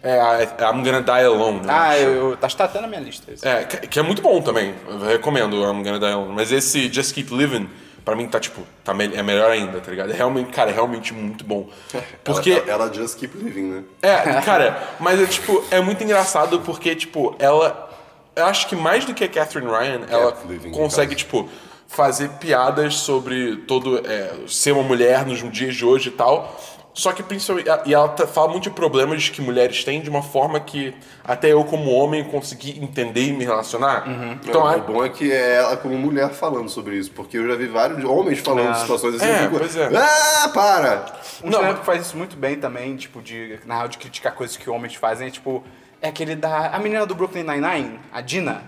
É, a- I'm Gonna Die Alone. né? ah, eu, eu, tá, tá até na minha lista. esse. É, que, que é muito bom também. Eu recomendo I'm Gonna Die Alone. Mas esse Just Keep Living, pra mim, tá tipo. Tá me- é melhor ainda, tá ligado? É realmente, cara, é realmente muito bom. Porque. Ela, ela just keep living, né? É, cara, mas é tipo, é muito engraçado porque, tipo, ela. Eu acho que mais do que a Catherine Ryan, ela Living, no consegue, tipo, fazer piadas sobre todo. é, ser uma mulher nos dias de hoje e tal. Só que principalmente. E ela tá- fala muito de problemas que mulheres têm de uma forma que até eu, como homem, consegui entender e me relacionar. Então, Então, a- o bom é que é ela como mulher falando sobre isso, porque eu já vi vários homens falando de situações assim. É, fico, pois é. Ah, para! Um Não, que faz isso muito bem também, tipo, de, na real, de criticar coisas que homens fazem, é tipo, é aquele da. A menina do Brooklyn Nine-Nine, a Dina.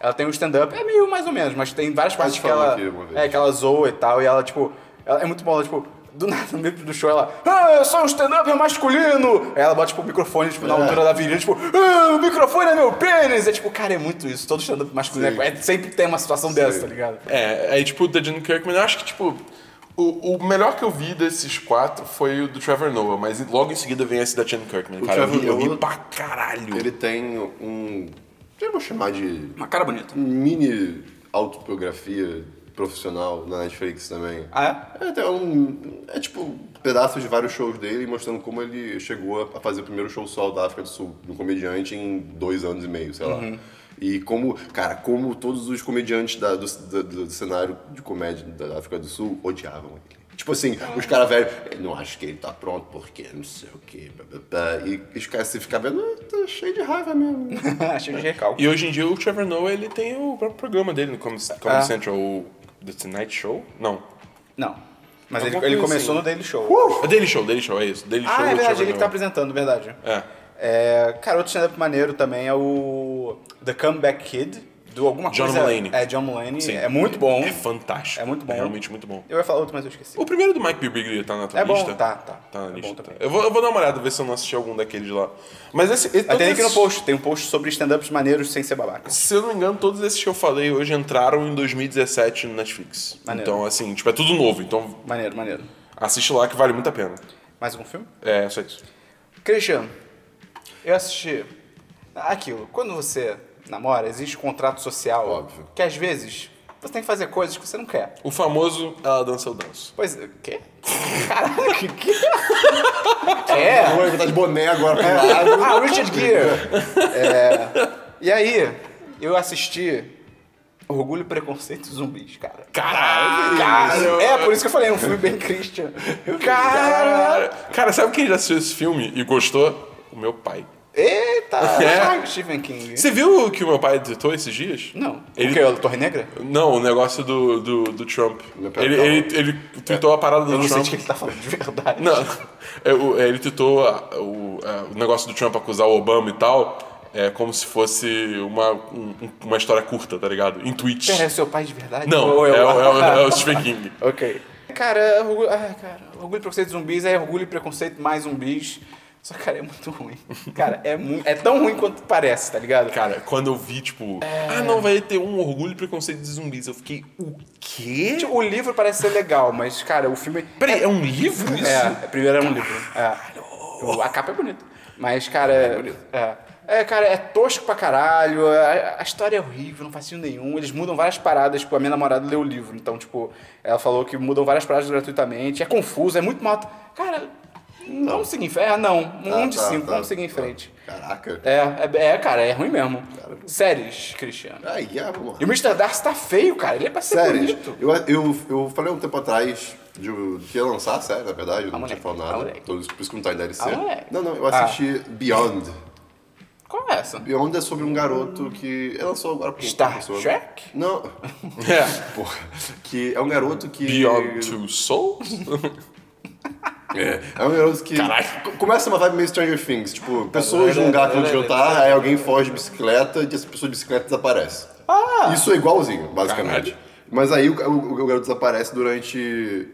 Ela tem um stand-up, é meio mais ou menos, mas tem várias partes que ela. É, que ela zoa e tal, e ela, tipo. Ela, é muito bom, ela, tipo. Do nada, no meio do show, ela. Ah, eu sou um stand-up masculino! Aí ela bota, tipo, o microfone, tipo, na altura da virilha, tipo, ah, o microfone é meu pênis! É tipo, cara, é muito isso. Todo stand-up masculino é, é- sempre tem uma situação dessa, tá ligado? É, aí tipo, da Jen Kirkman, eu acho que, tipo, o, o melhor que eu vi desses quatro foi o do Trevor Noah, mas logo em seguida vem esse da Jen Kirkman. Cara, eu Trevor ri, eu ri Noah, pra caralho. Ele tem um. Eu vou chamar de Uma cara bonita. mini autobiografia profissional na Netflix também. Ah, É, tem um, é tipo pedaços de vários shows dele mostrando como ele chegou a fazer o primeiro show solo da África do Sul, no comediante, em dois anos e meio, sei lá. E como, cara, como todos os comediantes da- do, do- do cenário de comédia da África do Sul odiavam ele. Tipo assim, os caras velhos, "Eu não acho que ele tá pronto porque não sei o quê, blá, blá, blá." e os caras se ficam vendo, "Ah, tá cheio de raiva mesmo. achei de recalque. E hoje em dia o Trevor Noah, ele tem o próprio programa dele no Comedy, Comedy Ah. Central, o The Tonight Show? Não. Não. Mas Alguma ele, ele coisa começou assim. no Daily Show. É Daily Show, Daily Show, é isso. Daily Show Ah, é verdade, ele que tá Noah. apresentando, verdade. É. É, cara, outro stand-up maneiro também é o The Comeback Kid, do alguma John coisa... Mulaney. É, John Mulaney. Sim. É muito bom. É fantástico. É muito bom. realmente muito bom. Eu ia falar outro, mas eu esqueci. O primeiro do Mike Birbiglia tá na tua É bom, lista? tá, tá. Tá na É lista. bom tá. Eu, vou, eu vou dar uma olhada, ver se eu não assisti algum daqueles lá. Mas esse, esse, tem aqui no esses- post, tem um post sobre stand-ups maneiros sem ser babaca. Se eu não me engano, todos esses que eu falei hoje entraram em 2017 no Netflix. Maneiro. Então, assim, tipo, é tudo novo. Então, Maneiro, maneiro. assiste lá que vale muito a pena. Mais algum filme? É, só isso. Christian, eu assisti aquilo. Quando você namora, existe um contrato social. Óbvio. Que às vezes você tem que fazer coisas que você não quer. O famoso Ela Dança, Eu Danço. Pois, o quê? Caralho, que que... É? Agora que tá de boné agora pro lado. Ah, Richard Gere. É, e aí, eu assisti Orgulho, Preconceito e Zumbis, cara. Caralho! Cara, é, por isso que eu falei, é um filme bem Christian. Cara! Cara, sabe quem já assistiu esse filme e gostou? O meu pai. Eita, É. ah, Stephen King. Você viu que o meu pai editou esses dias? Não. Ele- O que, o Torre Negra? Não, o negócio do, do, do Trump. Meu pai Ele, ele, ele tweetou a parada do Eu não sei Trump. de que ele tá falando de verdade. Não, é, o- é, ele tweetou a- o, a- o negócio do Trump acusar o Obama e tal, é como se fosse uma, um- uma história curta, tá ligado? Em tweets. Pera, é seu pai de verdade? Não, Ou é, o- é, o- é o Stephen King. Ok. Cara, orgulho, ah, cara, orgulho e preconceito de zumbis é orgulho e preconceito mais zumbis. Só que, cara, é muito ruim. Cara, é, é tão ruim quanto parece, tá ligado? Cara, quando eu vi, tipo, ah, não, vai ter um orgulho e preconceito de zumbis, eu fiquei, o quê? Tipo, o livro parece ser legal, mas, cara, o filme. Peraí, é um livro isso? É, primeiro era um livro. É. A capa é bonita. Mas, cara, é. É, É, cara, é tosco pra caralho. A, a história é horrível, não faz sentido nenhum. Eles mudam várias paradas. Tipo, a minha namorada leu o livro. Então, tipo, ela falou que mudam várias paradas gratuitamente. É confuso, é muito mal. Cara, vamos seguir em frente? Ah, não. Um Ah, de tá, cinco, tá, vamos seguir em tá. frente. Caraca. É, é, é, cara, é ruim mesmo. Séries, Cristiano. Aí, ah, vamos lá. E o Mr. Darcy tá feio, cara. Ele é pra ser Séries. bonito. Eu, eu, eu falei um tempo atrás de, que ia lançar a série, na verdade, eu não Ah, tinha moleque. falado Ah, nada. moleque. Por isso que não tá em DLC. Ah, moleque. não, não, eu assisti Beyond. Qual é essa? Beyond é sobre um garoto que. Ela lançou agora por Star. Trek? Não. É. Porra. Que é um garoto que. Beyond Two Souls? É, é um garoto que. Caralho. Co- Começa uma vibe meio Stranger Things. Tipo, pessoas num lugar que onde jantar, aí alguém foge de bicicleta e essa pessoa de bicicleta desaparece. Ah! Isso é igualzinho, basicamente. Caralho. Mas aí o, o- o garoto desaparece durante.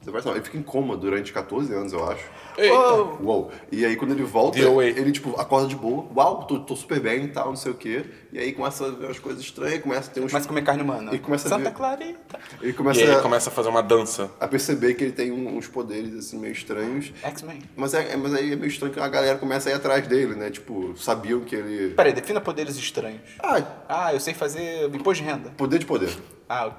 Desaparece não, ele fica em coma durante 14 anos, eu acho. Ei, Uou. E aí quando ele volta, ele tipo acorda de boa, uau, tô, tô super bem e tal, não sei o quê. E aí começa a ver umas coisas estranhas, começa a ter uns. Começa a comer carne humana. E começa a Santa ver- Clarita. Ele E começa, aí ele a- começa a fazer uma dança. a perceber que ele tem uns poderes assim meio estranhos. X-Men. Mas, é, é- mas aí é meio estranho que a galera começa a ir atrás dele, né? Tipo, sabiam que ele. Peraí, defina poderes estranhos. Ah, Ah, eu sei fazer imposto de renda. poder de poder. Ah,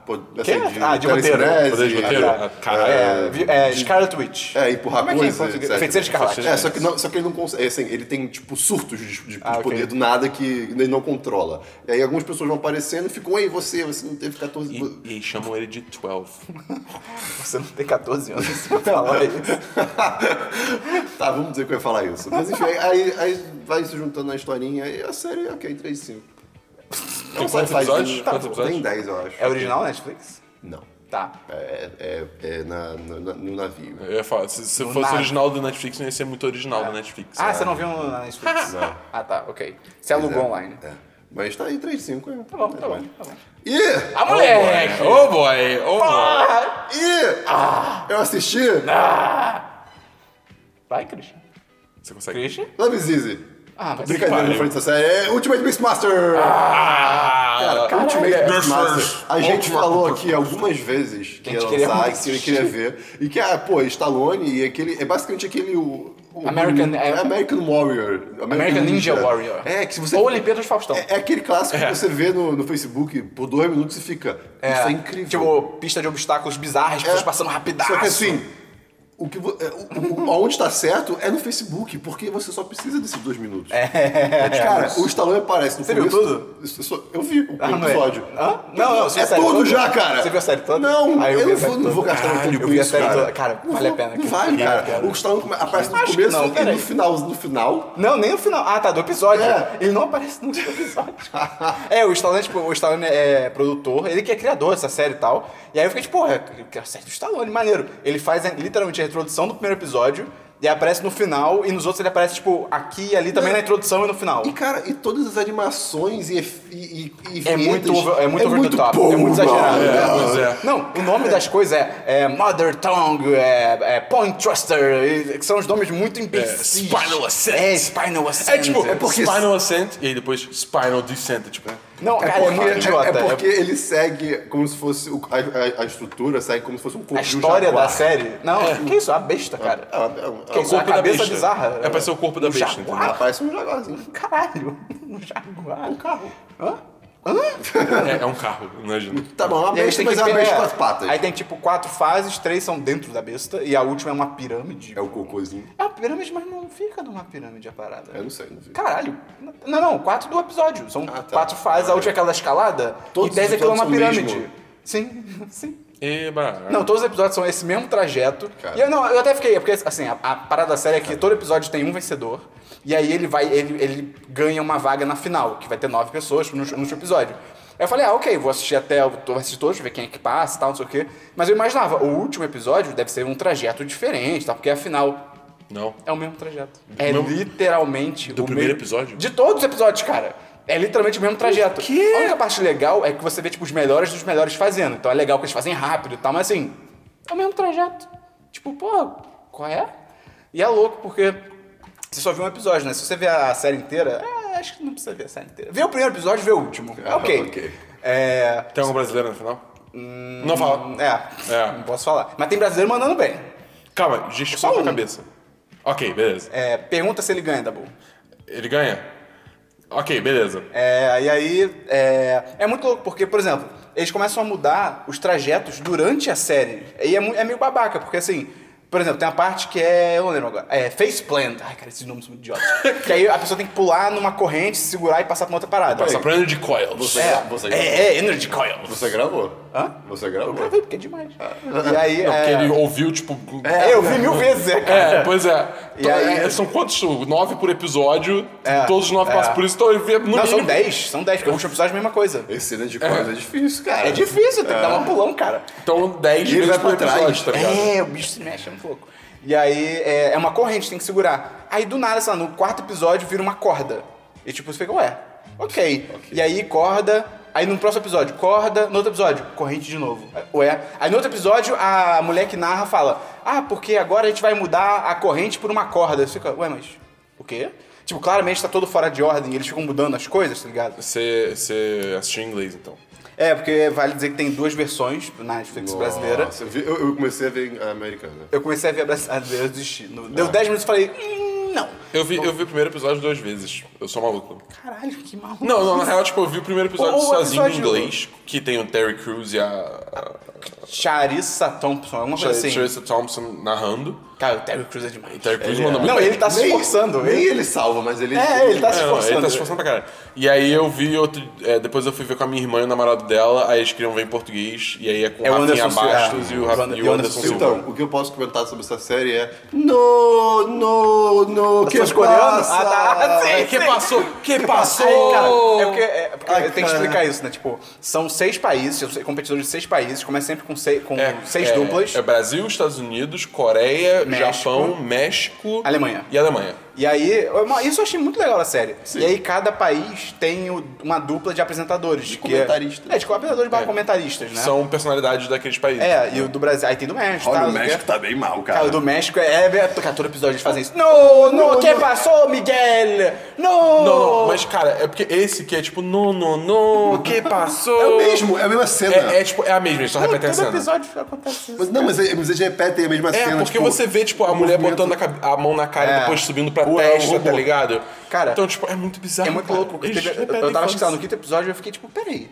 Quê? assim, Ah, de roteiro. Poder de roteiro? é, Ah, caralho. é, vi- é Scarlet Witch. É, empurrar Como é que é em coisas. português? etc. Feiticeiro Escarlate. É, só que, não, só que ele não consegue. Assim, ele tem, tipo, surtos de, de- de Ah, poder do nada que ele não controla. E aí algumas pessoas vão aparecendo e ficam, ei, você, você não teve 14 E, e aí chamam ele de 12. Você não tem 14 anos pra falar isso. tá, vamos dizer que eu ia falar isso. Mas enfim, aí, aí vai se juntando na historinha e a série, ok, 3 de 5. Tem quantos episódios? Quantos episódios? Tem 10, eu acho. É original Netflix? Não. Tá. É, é, é na, no, no navio. Eu ia falar, se, se fosse nada. original do Netflix, não ia ser muito original do Netflix. Ah, você não viu na Netflix? Não. Ah, tá, ok. Você alugou online. É. Mas tá aí 3 de 5. Tá bom, tá bom, tá bom. E, Ah, moleque! Oh boy, oh boy. e eu assisti Vai, Christian. Você consegue? Christian? Love is Easy. Ah, mas Brincadeira na frente dessa série. É Ultimate Beastmaster! Ah, Cara, Ultimate caralho. Beastmaster. A gente Ultimate falou aqui algumas vezes que ia lançar, que ele queria ver. E que, ah, pô, Stallone e aquele. É basicamente aquele. O, o- American- é, é- American Warrior. American Ninja Warrior. É, que se você. Ou Olimpíadas Faustão. É, é aquele clássico que você vê no, no Facebook por dois minutos e fica. Isso é incrível. Tipo, pista de obstáculos bizarras, pessoas passando rapidaço. Só que assim, o que, é, o, o- aonde tá certo é no Facebook, porque você só precisa desses dois minutos. É, cara, o Stallone aparece no Você viu começo. tudo? Eu, só- eu vi o Ah, não é? episódio. Hã? Não, não, você viu É toda? já, cara. Você viu a série toda? Não, Ah, eu eu, não, vou, gastar meu Caralho, tempo eu com vi a isso, série cara. toda. Cara, vale a pena. Não vale, cara. Cara. O Stallone aparece no Acho começo não, e no final, no final. Não, nem no final. Ah, tá, do episódio. É. Ele não aparece no episódio. é, o Stallone, tipo, o Stallone é produtor, ele que é criador dessa série e tal. E aí eu fiquei tipo, porra, a série do Stallone, maneiro. Ele faz é, literalmente introdução do primeiro episódio, e aparece no final, e nos outros ele aparece, tipo, aqui e ali também na introdução e no final. E, cara, e todas as animações e, e, e, e É muito, over, é muito over the top, bom, é muito exagerado. É, pois é. Não, o nome das coisas é, é Mother Tongue, é, é Point Thruster, e- que são os nomes muito imbecis. Spinal Ascent. É, Spinal Ascent. É tipo, é porque- Spinal Ascent e aí depois Spinal Descent. Tipo, Não, É cara, é, muito porque, idiota. é porque ele segue como se fosse. o- a, a- a estrutura segue como se fosse um corpo A de um história jaguar. da série. Não, que isso? É uma besta, cara. É, é, é, Que é, isso? a cabeça bizarra. É pra ser o corpo da Um besta, jaguar? Parece um jaguarzinho. Caralho. Um jaguar. Um carro. Hã? É, é um carro, imagina. Tá bom, uma E besta, tem mas que é uma besta é, com as patas. Aí tem tipo quatro fases, três são dentro da besta e a última é uma pirâmide. É o cocôzinho. É uma pirâmide, mas não fica numa pirâmide a parada. Eu não sei, não vi. Caralho. Não, não, quatro do episódio. São Ah, tá. quatro fases, a última é aquela da escalada Todos e dez é aquela uma pirâmide. mesmo? Sim, sim. Eba. Não, todos os episódios são esse mesmo trajeto. Cara. E eu, não, eu até fiquei, porque assim, a, a parada da série é que todo episódio tem um vencedor. E aí ele vai, ele, ele ganha uma vaga na final, que vai ter nove pessoas no, no último episódio. Aí eu falei, ah, ok, vou assistir até, o- vou assistir todos, ver quem é que passa e tal, não sei o quê. Mas eu imaginava, o último episódio deve ser um trajeto diferente, tá? Porque afinal, Não. é o mesmo trajeto. É mesmo- literalmente Do o primeiro mesmo- episódio? De todos os episódios, cara. É literalmente o mesmo trajeto. quê? A única parte legal é que você vê, tipo, os melhores dos melhores fazendo. Então é legal que eles fazem rápido e tal, mas assim, é o mesmo trajeto. Tipo, pô, qual é? E é louco porque Você só viu um episódio, né? Se você ver a série inteira, é, acho que não precisa ver a série inteira. Vê o primeiro episódio, vê o último. Ah, ok. ok. É. Tem algum brasileiro no final? não fala. É, É. não posso falar. Mas tem brasileiro mandando bem. Calma, Só gesticula um. a cabeça. Ok, beleza. É, pergunta se ele ganha, Dabu. Ele ganha? Ok, beleza. É, e aí é, é muito louco, porque, por exemplo, eles começam a mudar os trajetos durante a série. E é, é meio babaca, porque assim, por exemplo, tem uma parte que é. Eu não lembro agora. É face plant. Ai, cara, esses nomes são muito idiotas. que aí a pessoa tem que pular numa corrente, se segurar e passar pra uma outra parada. Passa pra de coils. Você, É, você, é, é, Energy Coil. você gravou? Hã? Você Eu gravou? gravei, porque é demais. E aí. Não, porque é, ele ouviu, tipo. é, eu vi mil vezes, é, cara. É, pois é. E Então, aí- é, São quantos? Nove por episódio. É, todos os nove é. passam por isso, então ele vê no Não, são mínimo- 10, são 10, porque o último episódio é a mesma coisa. Esse cena de coisa é. difícil, cara. É difícil, tem que dar um pulão, cara. Então, 10 ele vezes por episódio, trás. tá ligado? É, o bicho se mexe, é muito louco. E aí é, é uma corrente, tem que segurar. Aí do nada, sei lá, no quarto episódio vira uma corda. E tipo, você fica, ué, ok. E aí corda, aí no próximo episódio, corda, no outro episódio, corrente de novo. Ué. Aí no outro episódio, a mulher que narra fala, ah, porque agora a gente vai mudar a corrente por uma corda. Você fica, ué, mas o quê? Tipo, claramente tá todo fora de ordem, eles ficam mudando as coisas, tá ligado? Você, você assistiu em inglês, então. É, porque vale dizer que tem duas versões na Netflix brasileira. Nossa, eu, vi- eu- eu comecei a ver a americana. Eu comecei a ver a brasileira e desisti. Deu 10 minutos e falei, hum. Eu vi, eu vi o primeiro episódio duas vezes. Eu sou maluco. Caralho, que maluco. Não, não, na real, tipo, eu vi o primeiro episódio O- o sozinho em episódio- inglês, que tem o Terry Crews e a, a Charissa Thompson, alguma coisa assim. Charissa Thompson narrando. Cara, o Terry Crews é demais. O Terry Crews Ele manda é- muito Não, bem. ele tá se esforçando. Nem Ele... ele salva, mas ele. É, ele tá se É, esforçando. ele tá se esforçando pra caralho. E aí eu vi outro. é, depois eu fui ver com a minha irmã e o namorado dela, aí eles queriam ver em português, e aí é com É o Rafinha Anderson. Bastos e o, Ra- E o e o Anderson Anderson Silva. Então, o que eu posso comentar sobre essa série é. No, no, no, que passa? Ah, tá. Sim, que sim. passou? Que passou? Aí, cara, é porque, é porque Ai, eu tenho que explicar isso, né? Tipo, são seis países, são competidores de seis países, começa sempre com seis, com É, seis é- duplas. É Brasil, Estados Unidos, Coreia, México. Japão, México. Alemanha. E Alemanha. E aí, isso eu achei muito legal na série. E aí cada país tem uma dupla de apresentadores. De comentaristas. É, de apresentadores barra comentaristas, né? São personalidades daqueles países. É, e o do Brasil. Aí tem do México, Olha, tá? o México tá bem mal, cara. Cara, o do México é. é cara, todo episódio eles fazem isso. No, no, que passou, Miguel? No! Não, não, mas cara, é porque esse que é tipo, no, no, no, que passou? É o mesmo, é a mesma cena. É, é, tipo, é a mesma, eles só Todo repetem a cena. episódio acontece isso. Mas, não, mas, é- mas eles repetem a mesma É, cena. porque tipo, você vê, tipo, a mulher movimento- botando a, a mão na cara É. e depois subindo pra É testa, robô. tá ligado? Cara, então, tipo, é muito bizarro. É muito cara. louco, porque Eles teve- eu, tava assistindo no quinto episódio e eu fiquei tipo, peraí.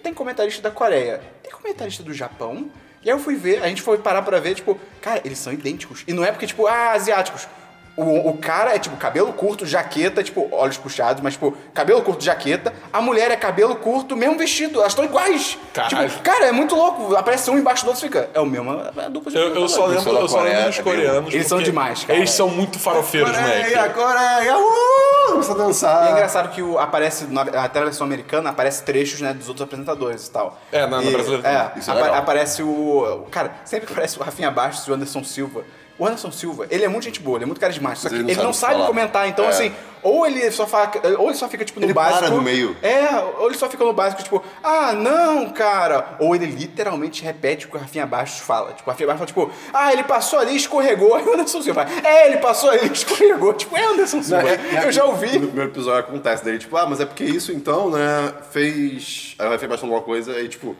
Tem comentarista da Coreia, tem comentarista do Japão. E aí eu fui ver, a gente foi parar pra ver, tipo, cara, eles são idênticos. E não é porque, tipo, ah, asiáticos. O, o cara é, tipo, cabelo curto, jaqueta, tipo, olhos puxados, mas, tipo, cabelo curto, jaqueta. A mulher é cabelo curto, mesmo vestido. Elas estão iguais. Caralho. Tipo, cara, é muito louco. Aparece um embaixo do outro e fica. É o mesmo, é a dupla de Eu, eu só lembro, eu só lembro dos é bem- coreanos. Eles são demais, cara. Eles são muito farofeiros, Coreia, moleque. Coreia, uh! Começa a dançar. E é engraçado que o, aparece, na, até na versão americana, aparece trechos, né, dos outros apresentadores e tal. É, na- na E- brasileira É, é legal. aparece o... Cara, sempre aparece o Rafinha Bastos e o Anderson Silva. O Anderson Silva, ele é muito gente boa, ele é muito carismático, só que ele ele não não, sabe comentar, então É. assim, ou ele só fala, ou ele só fica tipo no Ele para básico. no meio. É, ou ele só fica no básico, tipo, ah, não, cara. Ou ele literalmente repete o que o Rafinha Bastos fala. Tipo, o Rafinha Bastos fala, tipo, ah, ele passou ali, escorregou. Aí o Anderson Silva, é, ele passou ali, escorregou. Tipo, é Anderson Silva. Eu já ouvi. No primeiro episódio acontece daí, tipo, ah, mas é porque isso então, né, fez. Aí vai fez bastante alguma coisa e, tipo,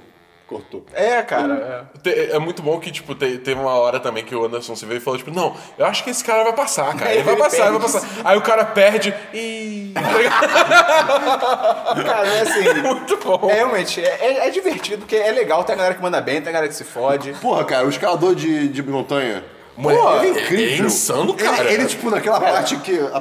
cortou. É, cara. é. É muito bom que, tipo, te- teve uma hora também que o Anderson se veio e falou, tipo, não, eu acho que esse cara vai passar, cara. Ele vai Ele passar, ele vai passar. Aí o cara perde e. Cara, é assim. muito bom. É, realmente, é, é- é divertido, porque é legal, tem a galera que manda bem, tem a galera que se fode. Porra, cara, o escalador de, de montanha. Pô, é- é incrível. é insano, cara. Ele, ele, tipo, naquela parte que. A,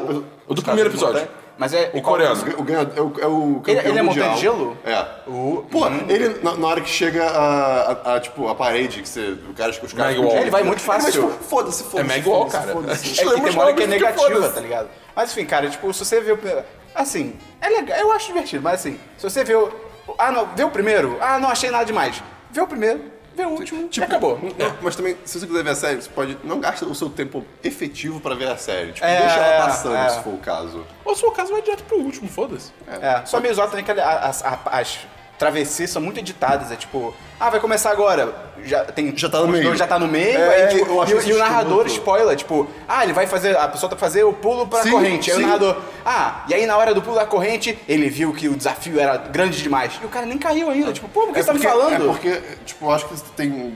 O do primeiro episódio. Mas é. O coreano. O ganhador é o, é o Ele- campeão ele é montanha de gelo? É. O- Pô, ele, na, na hora que chega a, a- a, tipo, a parede, que você, o cara, os caras... Ele vai muito fácil. Mas, tipo, foda-se, foda-se. É Mag wall, foda-se, cara. foda-se. É que tem uma hora que é negativa, tá ligado? Mas enfim, cara, tipo, se você vê o. primeiro- Assim, é legal, eu acho divertido, mas assim, se você vê o. Ah, não, vê o primeiro, ah, não achei nada demais. Vê o primeiro, vê o último, Tipo, e acabou. não, mas também, se você quiser ver a série, você pode... Não gasta o seu tempo efetivo pra ver a série. Tipo, É, deixa ela é, passando, é. se for o caso. Ou se for o caso, vai direto pro último, foda-se. É, só meio zoado também que a- as, a- as travessias são muito editadas. É tipo, ah, vai começar agora. Já, tem, Já tá no meio. Já tá no meio. É, aí, tipo, eu acho e, e o narrador spoiler, tipo, ah, ele vai fazer. A pessoa tá fazer o pulo pra Sim, corrente. Aí sim. o narrador, ah, e aí na hora do pulo da corrente, ele viu que o desafio era grande demais. E o cara nem caiu ainda. Tipo, pô, por que você tá me falando? É porque, tipo, eu acho que tem.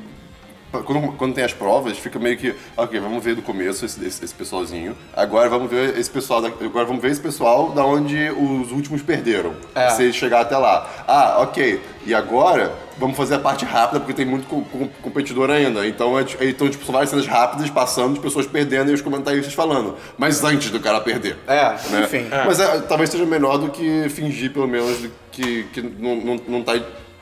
Quando, quando tem as provas, fica meio que, ok, vamos ver do começo esse, esse, esse pessoalzinho. Agora vamos ver esse pessoal. Da, agora vamos ver esse pessoal da onde os últimos perderam. É. Se chegar até lá. Ah, ok. E agora vamos fazer a parte rápida, porque tem muito co- co- competidor ainda. Então, é, então tipo, são várias cenas rápidas passando de pessoas perdendo e os comentaristas falando. Mas antes do cara perder. É, né? enfim. Mas é, talvez seja menor do que fingir, pelo menos, que, que não, não, não, tá,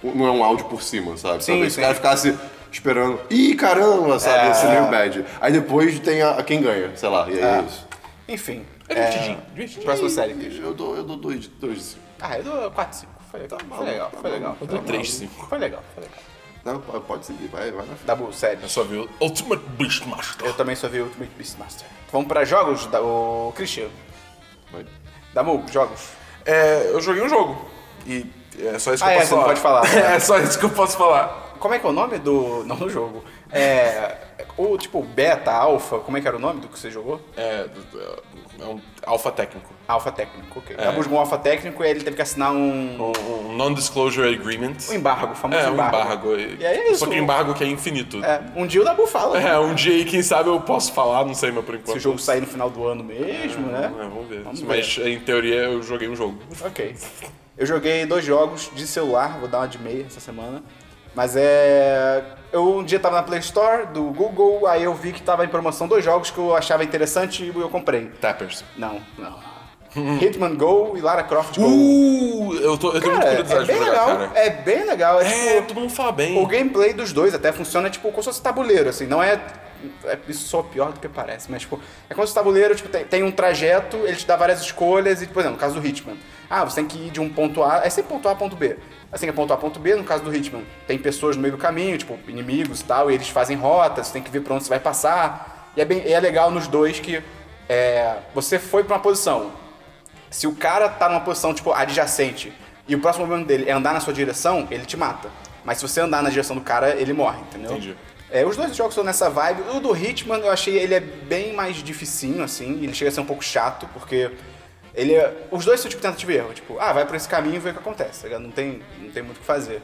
não é um áudio por cima, sabe? Sim, talvez sim. o cara ficasse esperando. Ih, caramba, sabe? É. Ia ser meio bad. Aí depois tem a, a quem ganha, sei lá, e é, É. isso. Enfim. É divertidinho, divertidinho. Próxima série. Eu dou, eu dou dois, dois. Ah, eu dou 4, 5. Foi legal. Foi legal, foi legal. Eu dou 3, 5. Foi legal, foi legal. Não, pode- pode seguir, vai, vai na frente. Dabu, sério. Eu só vi o Ultimate Beastmaster. Eu também só vi Ultimate Beastmaster. Vamos pra jogos, da, o Christian. Vai. Damu, jogos. É, eu joguei um jogo. E é só isso que Ah, eu é, posso você não falar. pode falar. é só isso que eu posso falar. Como é que é o nome do. Não do jogo. É. O tipo beta, alpha, como é que era o nome do que você jogou? É, é um alfa técnico. Alpha técnico, ok. Dabu jogou um alpha técnico e ele teve que assinar um. Um, um non-disclosure agreement. Um embargo, famoso É, um embargo. embargo. E é isso. Só que embargo que é infinito. É, um dia o Dabu fala. É, um dia aí, quem sabe eu posso falar, não sei, mas por enquanto. Se o jogo sair no final do ano mesmo, né? É, vamos ver. Vamos mas em teoria eu joguei um jogo. Ok. Eu joguei dois jogos de celular, vou dar uma de meia essa semana. Mas é. Eu um dia tava na Play Store do Google, aí eu vi que tava em promoção dois jogos que eu achava interessante e eu comprei. Tappers. Não, não. Hitman Go e Lara Croft Go. Uh, eu, tô, eu muita Cara, curiosidade é bem jogar, legal. cara. É bem legal. É, É, tipo, todo mundo fala bem. o gameplay dos dois até funciona tipo como se fosse tabuleiro, assim, não é. é isso só pior do que parece, mas tipo, é como se o tabuleiro tipo, tem, tem um trajeto, ele te dá várias escolhas, e, por exemplo, no caso do Hitman, ah, você tem que ir de um ponto A, é sempre ponto a ponto B. Assim, é ponto A ponto B, no caso do Hitman, tem pessoas no meio do caminho, tipo, inimigos e tal, e eles fazem rotas, você tem que ver pra onde você vai passar. E é, bem, é legal nos dois que é, você foi pra uma posição, se o cara tá numa posição, tipo, adjacente, e o próximo movimento dele é andar na sua direção, ele te mata. Mas se você andar na direção do cara, ele morre, entendeu? Entendi. É, os dois jogos são nessa vibe. O do Hitman, eu achei ele é bem mais dificinho, assim. Ele chega a ser um pouco chato, porque ele é... Os dois são tipo tentativa e erro. Tipo, ah, vai por esse caminho e vê o que acontece, tá? Não tem, não tem muito o que fazer.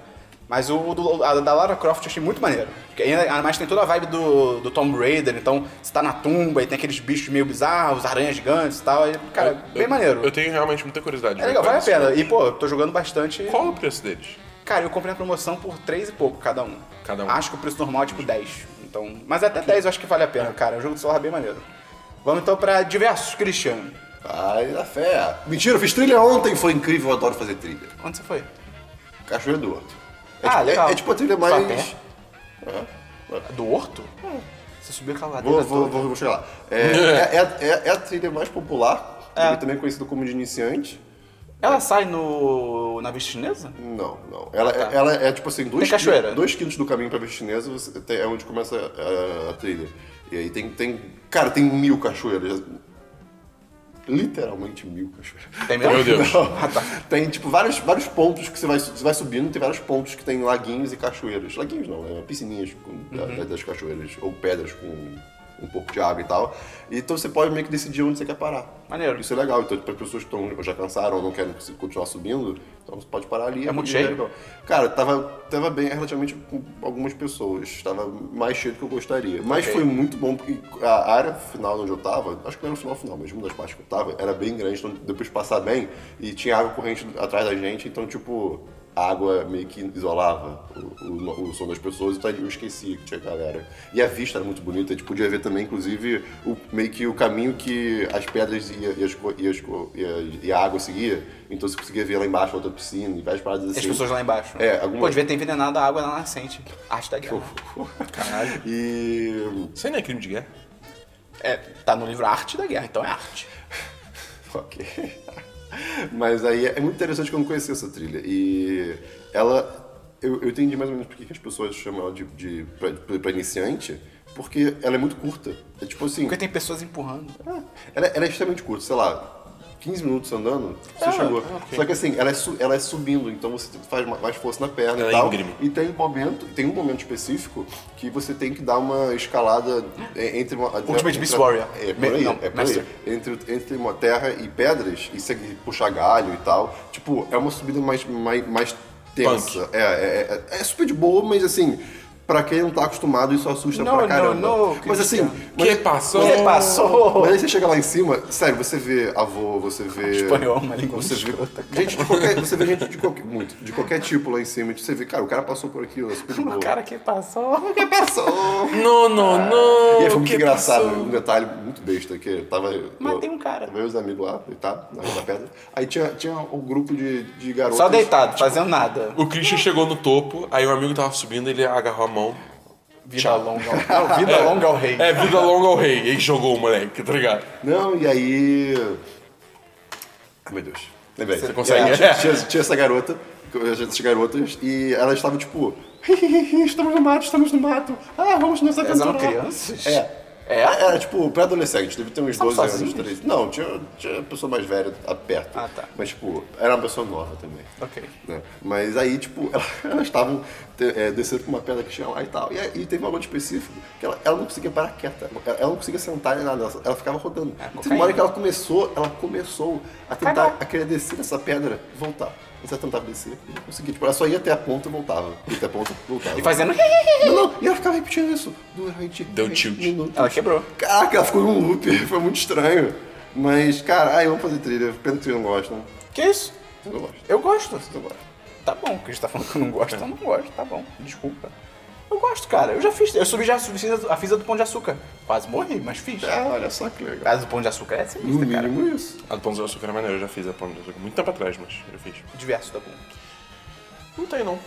Mas o, do- a da Lara Croft eu achei muito maneiro. Porque ainda mais tem toda a vibe do, do Tomb Raider, então você tá na tumba e tem aqueles bichos meio bizarros, aranhas gigantes e tal. E, cara, bem Eu- maneiro. Eu tenho realmente muita curiosidade. de É legal, vale a pena. E, pô, eu tô jogando bastante. Qual é o preço deles? Cara, eu comprei na promoção por 3 e pouco cada um. Cada um. Acho que o preço normal é tipo 10. Então, mas até 10 eu acho que vale a É. pena, cara. O jogo de celular é bem maneiro. Vamos então pra diversos, Cristiano. Ai, na fé. Mentira, eu fiz trilha ontem, foi incrível, eu adoro fazer trilha. Onde você foi? Cachoeira do Horto. É Ah, tipo, legal. É, é tipo a trilha a mais. Do Horto? Você subiu aquela ladeira Vou, vou, vou, chegar lá. É, é, é, é- é a trilha mais popular, É. e também conhecida como de iniciante. Ela sai no... na vista chinesa? Não, não. Ela, é- ela é tipo assim, dois, Tem cachoeira? quil- dois quilômetros do caminho pra Vestinesa você tem- é onde começa a, a trilha. E aí tem, tem. Cara, tem mil cachoeiras. Literalmente mil cachoeiras. Tem mesmo? Meu Deus. Ah, tá. Tem tipo vários, vários pontos que você vai, você vai subindo, tem vários pontos que tem laguinhos e cachoeiras. Laguinhos não, é piscininhas com- Uhum. da- das cachoeiras, ou pedras com um pouco de água e tal. Então você pode meio que decidir onde você quer parar. Maneiro. Isso é legal. Então, para pessoas que tão, já cansaram ou não querem continuar subindo, então você pode parar ali. É muito e cheio? legal. Cara, tava, tava bem relativamente com algumas pessoas. Tava mais cheio do que eu gostaria. Mas Ok. foi muito bom, porque a área final onde eu tava, acho que não era no final final, mas uma das partes que eu tava, era bem grande, então depois de passar bem, e tinha água corrente atrás da gente, então tipo, a água meio que isolava o, o- o som das pessoas, então eu esquecia que tinha galera. E a vista era muito bonita, a gente podia ver também, inclusive, o, meio que o caminho que as pedras e, a- e as e as e a, e a água seguia, então você conseguia ver lá embaixo a outra piscina e várias paradas assim. as pessoas lá embaixo. É, algumas- Pô, devia ter envenenado a água na nascente. Arte da guerra. Caralho. E. Isso aí não é crime de guerra? É, tá no livro Arte da Guerra, então é arte. Ok. Mas aí é muito interessante que eu não conhecia essa trilha. E ela. Eu, eu entendi mais ou menos por que as pessoas chamam ela de, de pra, pra iniciante, porque ela é muito curta. É tipo assim. Porque tem pessoas empurrando. Ela, ela é extremamente curta, sei lá. 15 minutos andando, você Ah, chegou. ok. Só que assim, ela é, su- ela é subindo, então você faz ma- mais força na perna Ela e é tal. íngreme. E tem um momento, tem um momento específico que você tem que dar uma escalada é, entre uma. Ultimate entre Beast Warrior. É, por aí, não, é por aí. Entre, entre uma terra e pedras e, seguir, puxar galho e tal. Tipo, é uma subida mais, mais, mais tensa. É, é, é, é super de boa, mas assim. Pra quem não tá acostumado, isso assusta Não, pra caramba. não, não, mas assim. Mas- Que passou? Que passou? mas aí você chega lá em cima, sério, você vê avô, você vê. Espanhol, uma língua Você vê. escrota, Gente de qualquer. Você vê gente de qualquer. Muito. De qualquer tipo lá em cima. Você vê, cara, o cara passou por aqui, ó, super. O cara que passou. O cara passou. Não, não, não. E aí foi muito que engraçado, passou? um detalhe muito besta, que tava. Matei eu, um cara. Tava eu e os amigos lá, deitado, na na pedra. Aí tinha, tinha um grupo de, de garotos. Só deitado, fazendo nada. O Christian chegou no topo, aí o amigo tava subindo, ele agarrou a mão. Vida longa. ao- Não, vida longa ao rei. É, vida longa ao rei. E aí jogou o moleque, tá ligado? Não, e aí. Ai meu Deus. Lembrei. Você consegue? Tinha, tinha, tinha essa garota, essas garotas, e elas estavam tipo. estamos no mato, estamos no mato. Ah, vamos nos Elas eram aventurar. crianças? É. É? Era tipo pré-adolescente, deve ter uns Estavam 12 anos, sozinhos? 13. Não, tinha, tinha pessoa mais velha perto. Ah, tá. Mas, tipo, era uma pessoa nova também. Ok. né? Mas aí, tipo, ela- elas estavam é, descendo por uma pedra que tinha lá e tal. E, aí- teve um momento específico que ela, ela não conseguia parar quieta. Ela, ela não conseguia sentar nem nada. Ela, ficava rodando. É, e teve uma hora que ela começou, ela começou a tentar, a querer descer dessa pedra e voltar. Ela tentava descer e não conseguia. Tipo, ela só ia até a ponta e voltava. Ia até a ponta e voltava. E fazendo. Não, não, e ela ficava repetindo isso durante Deu 20 tilt. minutos. Ela quebrou. Caraca, ela ficou num loop, foi muito estranho. Mas, cara, ai, vamos fazer trilha. Pena que vocês não gostam. Que isso? Eu não gosto. Eu gosto. Eu gosto. Tá bom, que a gente tá falando que eu não gosto, eu não gosto, tá bom, desculpa. Eu gosto, cara. Eu já fiz, eu subi já subi a fisa do Pão de Açúcar. Quase morri, mas fiz. Ah, olha só que legal. A do Pão de Açúcar é No sinistra, cara. mínimo isso. A do Pão de Açúcar é maneira, eu já fiz a Pão de Açúcar muito tempo atrás, mas eu fiz. Diverso da Pão. Não tem não,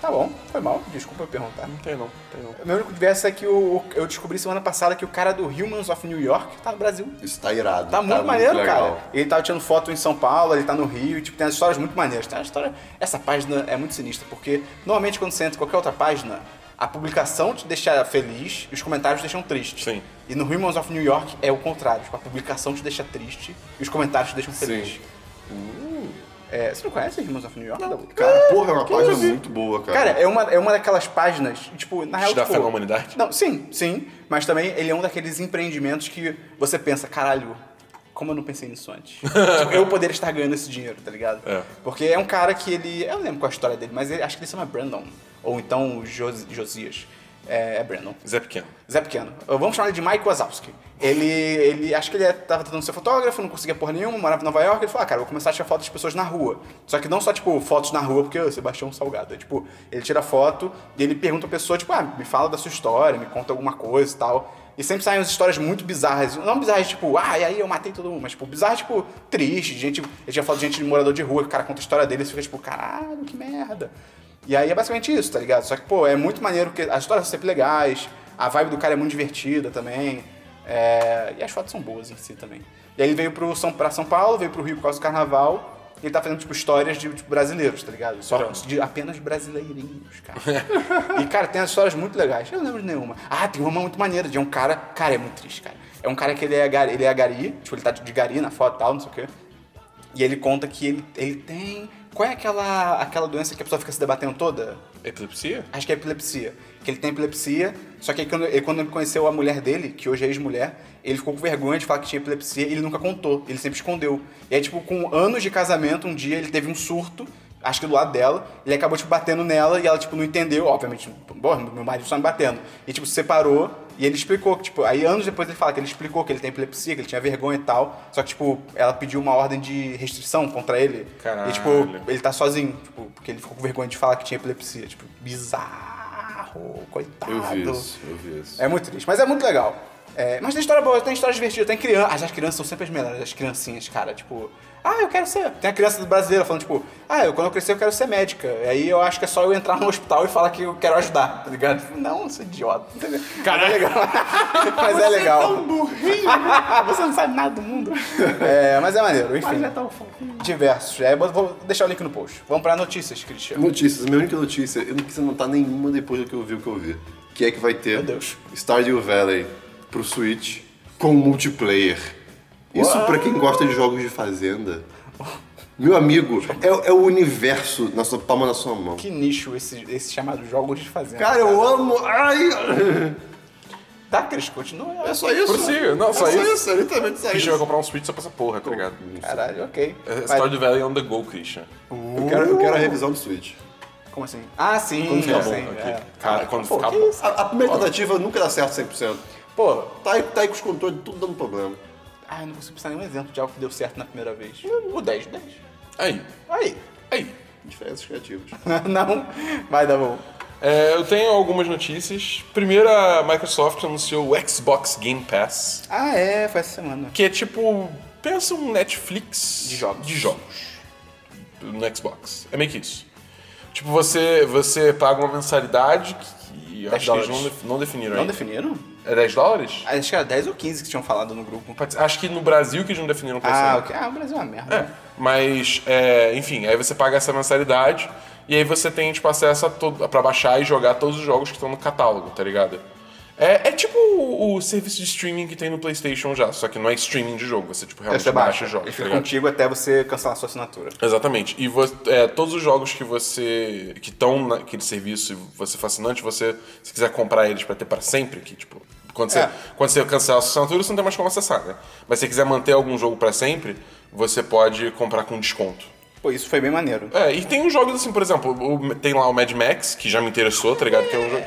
Tá bom, foi mal, desculpa eu perguntar. não tem não, tem não. Meu único diverso é que o, eu descobri semana passada que o cara do Humans of New York tá no Brasil. Isso tá irado. Tá muito maneiro, legal. cara. Ele tava tirando foto em São Paulo, ele tá no Rio, e tipo, tem as histórias muito maneiras. Tem uma história. Essa página é muito sinistra, porque normalmente quando você entra em qualquer outra página, a publicação te deixa feliz e os comentários te deixam triste. Sim. E no Humans of New York é o contrário. Tipo, a publicação te deixa triste e os comentários te deixam feliz. É, você não conhece Humans of New York? Dabu? Cara, porra, é uma página muito boa, cara. Cara, é uma, é uma daquelas páginas, tipo, na real, Te dá tipo, fé na humanidade? Não, sim, sim. Mas também ele é um daqueles empreendimentos que você pensa, caralho, como eu não pensei nisso antes? Tipo, eu poderia estar ganhando esse dinheiro, tá ligado? É. Porque é um cara que ele. Eu não lembro qual é a história dele, mas ele- acho que ele se chama Brandon. Ou então Jos- Josias. É, é Brandon. Zé Pequeno. Zé Pequeno. Vamos chamar ele de Mike Wazowski. Ele, ele acho que ele estava tentando ser fotógrafo, não conseguia porra nenhuma, morava em Nova York. Ele falou, ah, cara, vou começar a tirar fotos de pessoas na rua. Só que não só, tipo, fotos na rua, porque o Sebastião Salgado. É, tipo, ele tira foto e ele pergunta a pessoa, tipo, ah, me fala da sua história, me conta alguma coisa e tal. E sempre saem umas histórias muito bizarras. Não bizarras, tipo, ah, e aí eu matei todo mundo, mas, tipo, bizarras, tipo, triste. Gente, ele tinha foto de gente de morador de rua, que o cara conta a história dele e você fica, tipo, caralho, que merda. E aí é basicamente isso, tá ligado? Só que, pô, é muito maneiro, porque as histórias são sempre legais, a vibe do cara é muito divertida também, é, e as fotos são boas em si também. E aí ele veio pro São, pra São Paulo, veio pro Rio por causa do carnaval, e ele tá fazendo, tipo, histórias de tipo, brasileiros, tá ligado? Só de apenas brasileirinhos, cara. e, cara, tem as histórias muito legais. Eu não lembro de nenhuma. Ah, tem uma muito maneira, de um cara... Cara, é muito triste, cara. É um cara que ele é, gari, ele é gari, tipo, ele tá de gari na foto e tal, não sei o quê. E ele conta que ele, ele tem... Qual é aquela, aquela doença que a pessoa fica se debatendo toda? Epilepsia? Acho que é epilepsia. Que ele tem epilepsia, só que aí quando, ele, quando ele conheceu a mulher dele, que hoje é ex-mulher, ele ficou com vergonha de falar que tinha epilepsia e ele nunca contou. Ele sempre escondeu. E aí, tipo, com anos de casamento, um dia ele teve um surto, acho que do lado dela, ele acabou, tipo, batendo nela e ela, tipo, não entendeu, obviamente, bom, meu marido só me batendo. E, tipo, se separou e ele explicou que, tipo, aí anos depois ele fala que ele explicou que ele tem epilepsia, que ele tinha vergonha e tal, só que, tipo, ela pediu uma ordem de restrição contra ele. Caralho. E, tipo, ele tá sozinho, tipo, porque ele ficou com vergonha de falar que tinha epilepsia. Tipo, bizarro, coitado. Eu vi isso, eu vi isso. É muito triste, mas é muito legal. É, mas tem história boa, tem história divertida, tem criança. As crianças são sempre as melhores, as criancinhas, cara. Tipo, ah, eu quero ser. Tem a criança brasileira falando, tipo, ah, eu, quando eu crescer eu quero ser médica. E aí eu acho que é só eu entrar no hospital e falar que eu quero ajudar, tá ligado? Tipo, Não, eu sou idiota, entendeu? Cara, é legal. mas é legal. Você não sabe nada do mundo. É, mas é maneiro, enfim. Mas é tão Diversos. É, vou- vou deixar o link no post. Vamos pra notícias, Cristiano. Notícias, minha única notícia, eu não quis anotar nenhuma depois do que eu vi o que eu vi. Que é que vai ter Meu Deus. Stardew Valley pro Switch com multiplayer. Isso pra quem gosta de jogos de fazenda. Meu amigo, é, é o universo na sua palma na sua mão. Que nicho esse, esse chamado jogos de fazenda. Cara, eu amo. Ai! Tá, Cris, continua. É só isso. Prossiga, não, é só isso. É literalmente só Christian vai isso. comprar um Switch só pra essa porra, tá ligado? Caralho, ok. É Vai- Stardew Valley on the go, Christian. Eu quero, eu quero a revisão do Switch. Como assim? Ah, sim. Quando ficar sim, bom, é. Cara, quando Pô, ficar bom. isso? A, a primeira tentativa nunca dá certo 100%. Pô, Tá aí, tá aí com os controles tudo dando problema. Ah, eu não consigo pensar em nenhum exemplo de algo que deu certo na primeira vez. O 10, 10. Aí, Aí. aí. Diferenças criativas. não, vai dar bom. É, eu tenho algumas notícias. Primeiro, a Microsoft anunciou o Xbox Game Pass, Ah, é, foi essa semana. que é tipo. Pensa um Netflix De jogos. de jogos no Xbox. É meio que isso. Tipo, você, você paga uma mensalidade que, que eu 10 acho que eles não, não definiram Não ainda. definiram? É 10 dólares? Acho que era 10 ou 15 que tinham falado no grupo. Acho que no Brasil que eles não definiram qual Ah, seria. ok. Ah, o Brasil é uma merda. É, mas, é, enfim, aí você paga essa mensalidade e aí você tem, tipo, acesso a todo, pra baixar e jogar todos os jogos que estão no catálogo, tá ligado? É, é tipo o, o serviço de streaming que tem no PlayStation já, só que não é streaming de jogo, você, tipo, realmente você baixa baixa, os jogos, ele tá fica ligado? contigo até você cancelar a sua assinatura. Exatamente. E é, todos os jogos que você. que estão naquele serviço e você for assinante, você, se quiser comprar eles pra ter pra sempre, que tipo. Quando você, É. quando você cancela a sua assinatura, você não tem mais como acessar, né? Mas se você quiser manter algum jogo pra sempre, você pode comprar com desconto. Pô, isso foi bem maneiro. É, e tem uns jogos assim, por exemplo, o- tem lá o Mad Max, que já me interessou, tá ligado? Que é um jogo.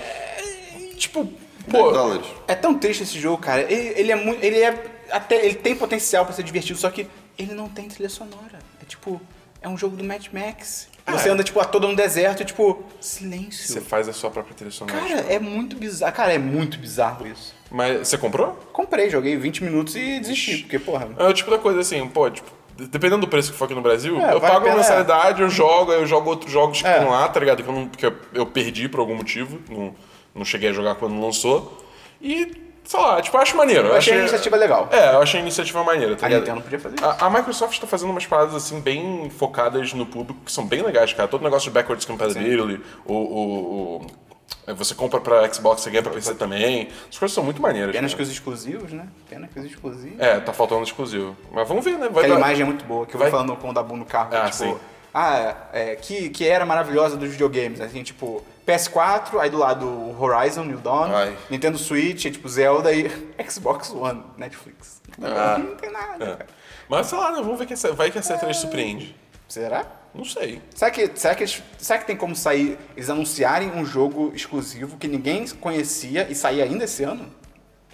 Tipo, 10 pô. dólares. É tão triste esse jogo, cara. Ele, ele é muito. Ele é. Até. Ele tem potencial pra ser divertido, só que ele não tem trilha sonora. É tipo. É um jogo do Mad Max. Você anda, tipo, a todo no deserto e, tipo, silêncio. Você faz a sua própria trilha sonora. Cara, é muito bizarro. Cara, é muito bizarro isso. Mas você comprou? Comprei, joguei 20 minutos e desisti, porque, porra. É o tipo da coisa assim, pô, tipo, dependendo do preço que for aqui no Brasil, É, eu vale a pago uma pena, mensalidade, eu jogo, aí eu jogo outros jogos que É. estão lá, tá ligado? Que eu, não, que eu, perdi por algum motivo, não, não cheguei a jogar quando lançou. E, sei lá, tipo, eu acho maneiro. Eu achei a iniciativa legal. É, eu achei a iniciativa maneira, tá A ligado? Nintendo podia fazer isso. A, a Microsoft tá fazendo umas paradas assim bem focadas no público que são bem legais, cara. Todo negócio de backwards compatibility, o, o, o- é, você compra pra Xbox, você ganha pra PC também. As coisas são muito maneiras. Pena cara. que os exclusivos, né? Pena que os exclusivos. É, tá faltando exclusivo. Mas vamos ver, né? Vai Aquela dar- imagem é muito boa, que eu vou falando com o Dabu no carro. Ah, tipo, sim. ah, é, que, que era maravilhosa dos videogames. Assim, tipo, PS4, aí do lado o Horizon, New Dawn, Ai. Nintendo Switch, tipo, Zelda e Xbox One, Netflix. Ah. Não tem nada, É. Mas sei lá, né? Vamos ver que essa, vai que a C3 surpreende. Será? Não sei. Será que, será, que eles- será que tem como sair, eles anunciarem um jogo exclusivo que ninguém conhecia e sair ainda esse ano?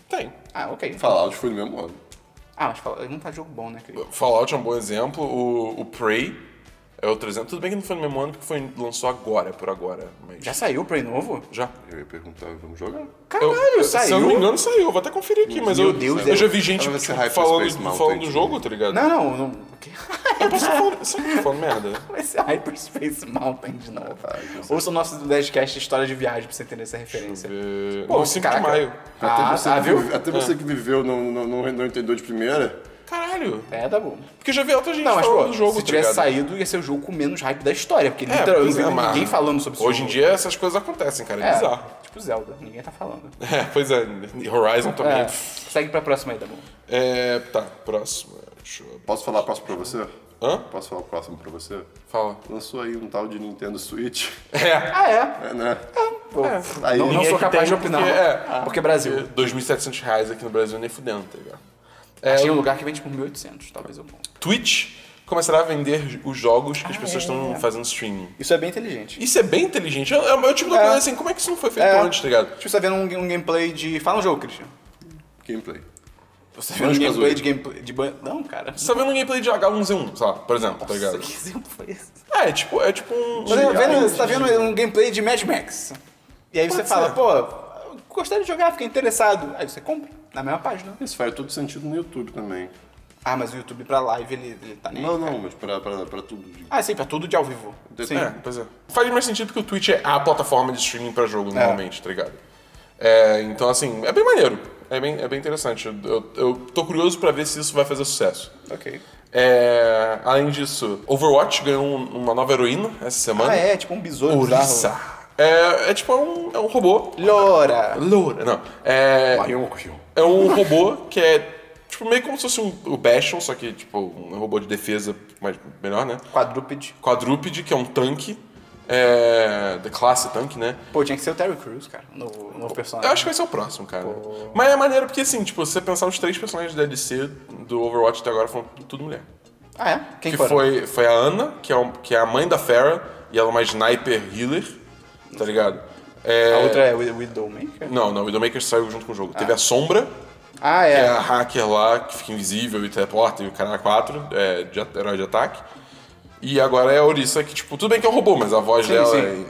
Tem. Ah, ok. Fallout foi no mesmo ano. Ah, mas fala, não tá jogo bom, né, querido? Fallout é um bom exemplo. O, o Prey é outro exemplo. Tudo bem que não foi no mesmo ano, porque foi, lançou agora, por agora. Mas Já saiu o Prey novo? Já. Eu ia perguntar, vamos jogar? Caralho, Eu- saiu. Se eu não me engano, saiu. Vou até conferir aqui, mas Meu eu, Deus, eu já vi gente tipo, falando, falando do jogo, tá ligado? Não, não, não. o quê? Eu posso falando, sempre tô falando merda. Vai ser Hyperspace Mountain de novo. Ah, Ouça o nosso 10cast História de Viagem pra você entender essa referência. Pô, não, 5 de maio. Ah, você, ah, que viu? até você que viveu não, não, não, não entendeu de primeira. Caralho. É, tá bom. Porque eu já vi outra gente Não, mas falando pô, do jogo, se tá tivesse ligado? saído, ia ser o jogo com menos hype da história. Porque É, literalmente é, ninguém falando sobre esse Hoje em jogo. dia essas coisas acontecem, cara. É, é, bizarro. Tipo Zelda, ninguém tá falando. É, pois é. Horizon também. É, segue pra próxima aí, Dabu. É, tá, eu... Posso falar o próximo pra você? Hã? Posso falar o próximo pra você? Fala. Lançou aí um tal de Nintendo Switch. É. Ah, é? É, né? Pô, Aí, não, não sou capaz de opinar. Porque, é, porque Brasil. porque 2.700 reais aqui no Brasil nem fudendo, tá ligado? É, Achei um lugar que vende por 1.800, talvez eu compre. Twitch começará a vender os jogos que as pessoas estão é. fazendo streaming. Isso é bem inteligente. Isso é bem inteligente. É, é o tipo da É. coisa assim, como é que isso não foi feito É. antes, tá ligado? Tipo, você tá vendo um, um gameplay de... Fala um jogo, Christian. gameplay. Você tá vendo um Banjo-Kazooie. gameplay de gameplay... De... ban- Não, cara. Você tá vendo um gameplay de H1Z1, sei lá, por exemplo, tá ligado? Nossa, que exemplo foi esse? É, tipo, é tipo um... Você, tá vendo, você tá vendo um gameplay de Mad Max. E aí você Pode fala, ser. pô, eu gostaria de jogar, fiquei interessado. Aí você compra, na mesma página. Isso faz todo sentido no YouTube também. Ah, mas o YouTube pra live, ele, ele tá nem... Não, aí, não, mas pra, pra, pra tudo. Ah, sim, pra tudo de ao vivo. Sim. É, pois é. Faz mais sentido porque o Twitch é a plataforma de streaming pra jogo, normalmente, tá ligado? É, então, assim, é bem maneiro. É bem, é bem interessante. Eu, eu, eu tô curioso pra ver se isso vai fazer sucesso. Ok. É, além disso, Overwatch ganhou um- uma nova heroína essa semana. Ah, é, tipo um besouro Orisa. bizarro. É, é tipo um, é um robô. Loura. Loura, não. É, Mario. É um robô que é tipo, meio como se fosse um, o Bastion, só que, tipo, um robô de defesa mais, melhor, né? Quadrúpede. Quadrúpede, que é um tanque, é, da classe tanque, né? Pô, tinha que ser o Terry Crews, cara, no, no personagem. Eu acho que vai ser o próximo, cara. Mas é maneiro porque, assim, tipo, se você pensar os três personagens da DLC do Overwatch até agora foram tudo mulher. Ah, é? Quem que foram? foi, foi a Ana, que é, um- que é a mãe da Farah, e ela é uma sniper healer, tá ligado? É, A outra é Widowmaker? Não, não, Widowmaker saiu junto com o jogo. Teve a Sombra, Ah, que é é. a hacker lá, que fica invisível e teleporta, e o cara 4, é, de herói de ataque. E agora é a Orisa, que, tipo, tudo bem que é um robô, mas a voz Sim, dela sim.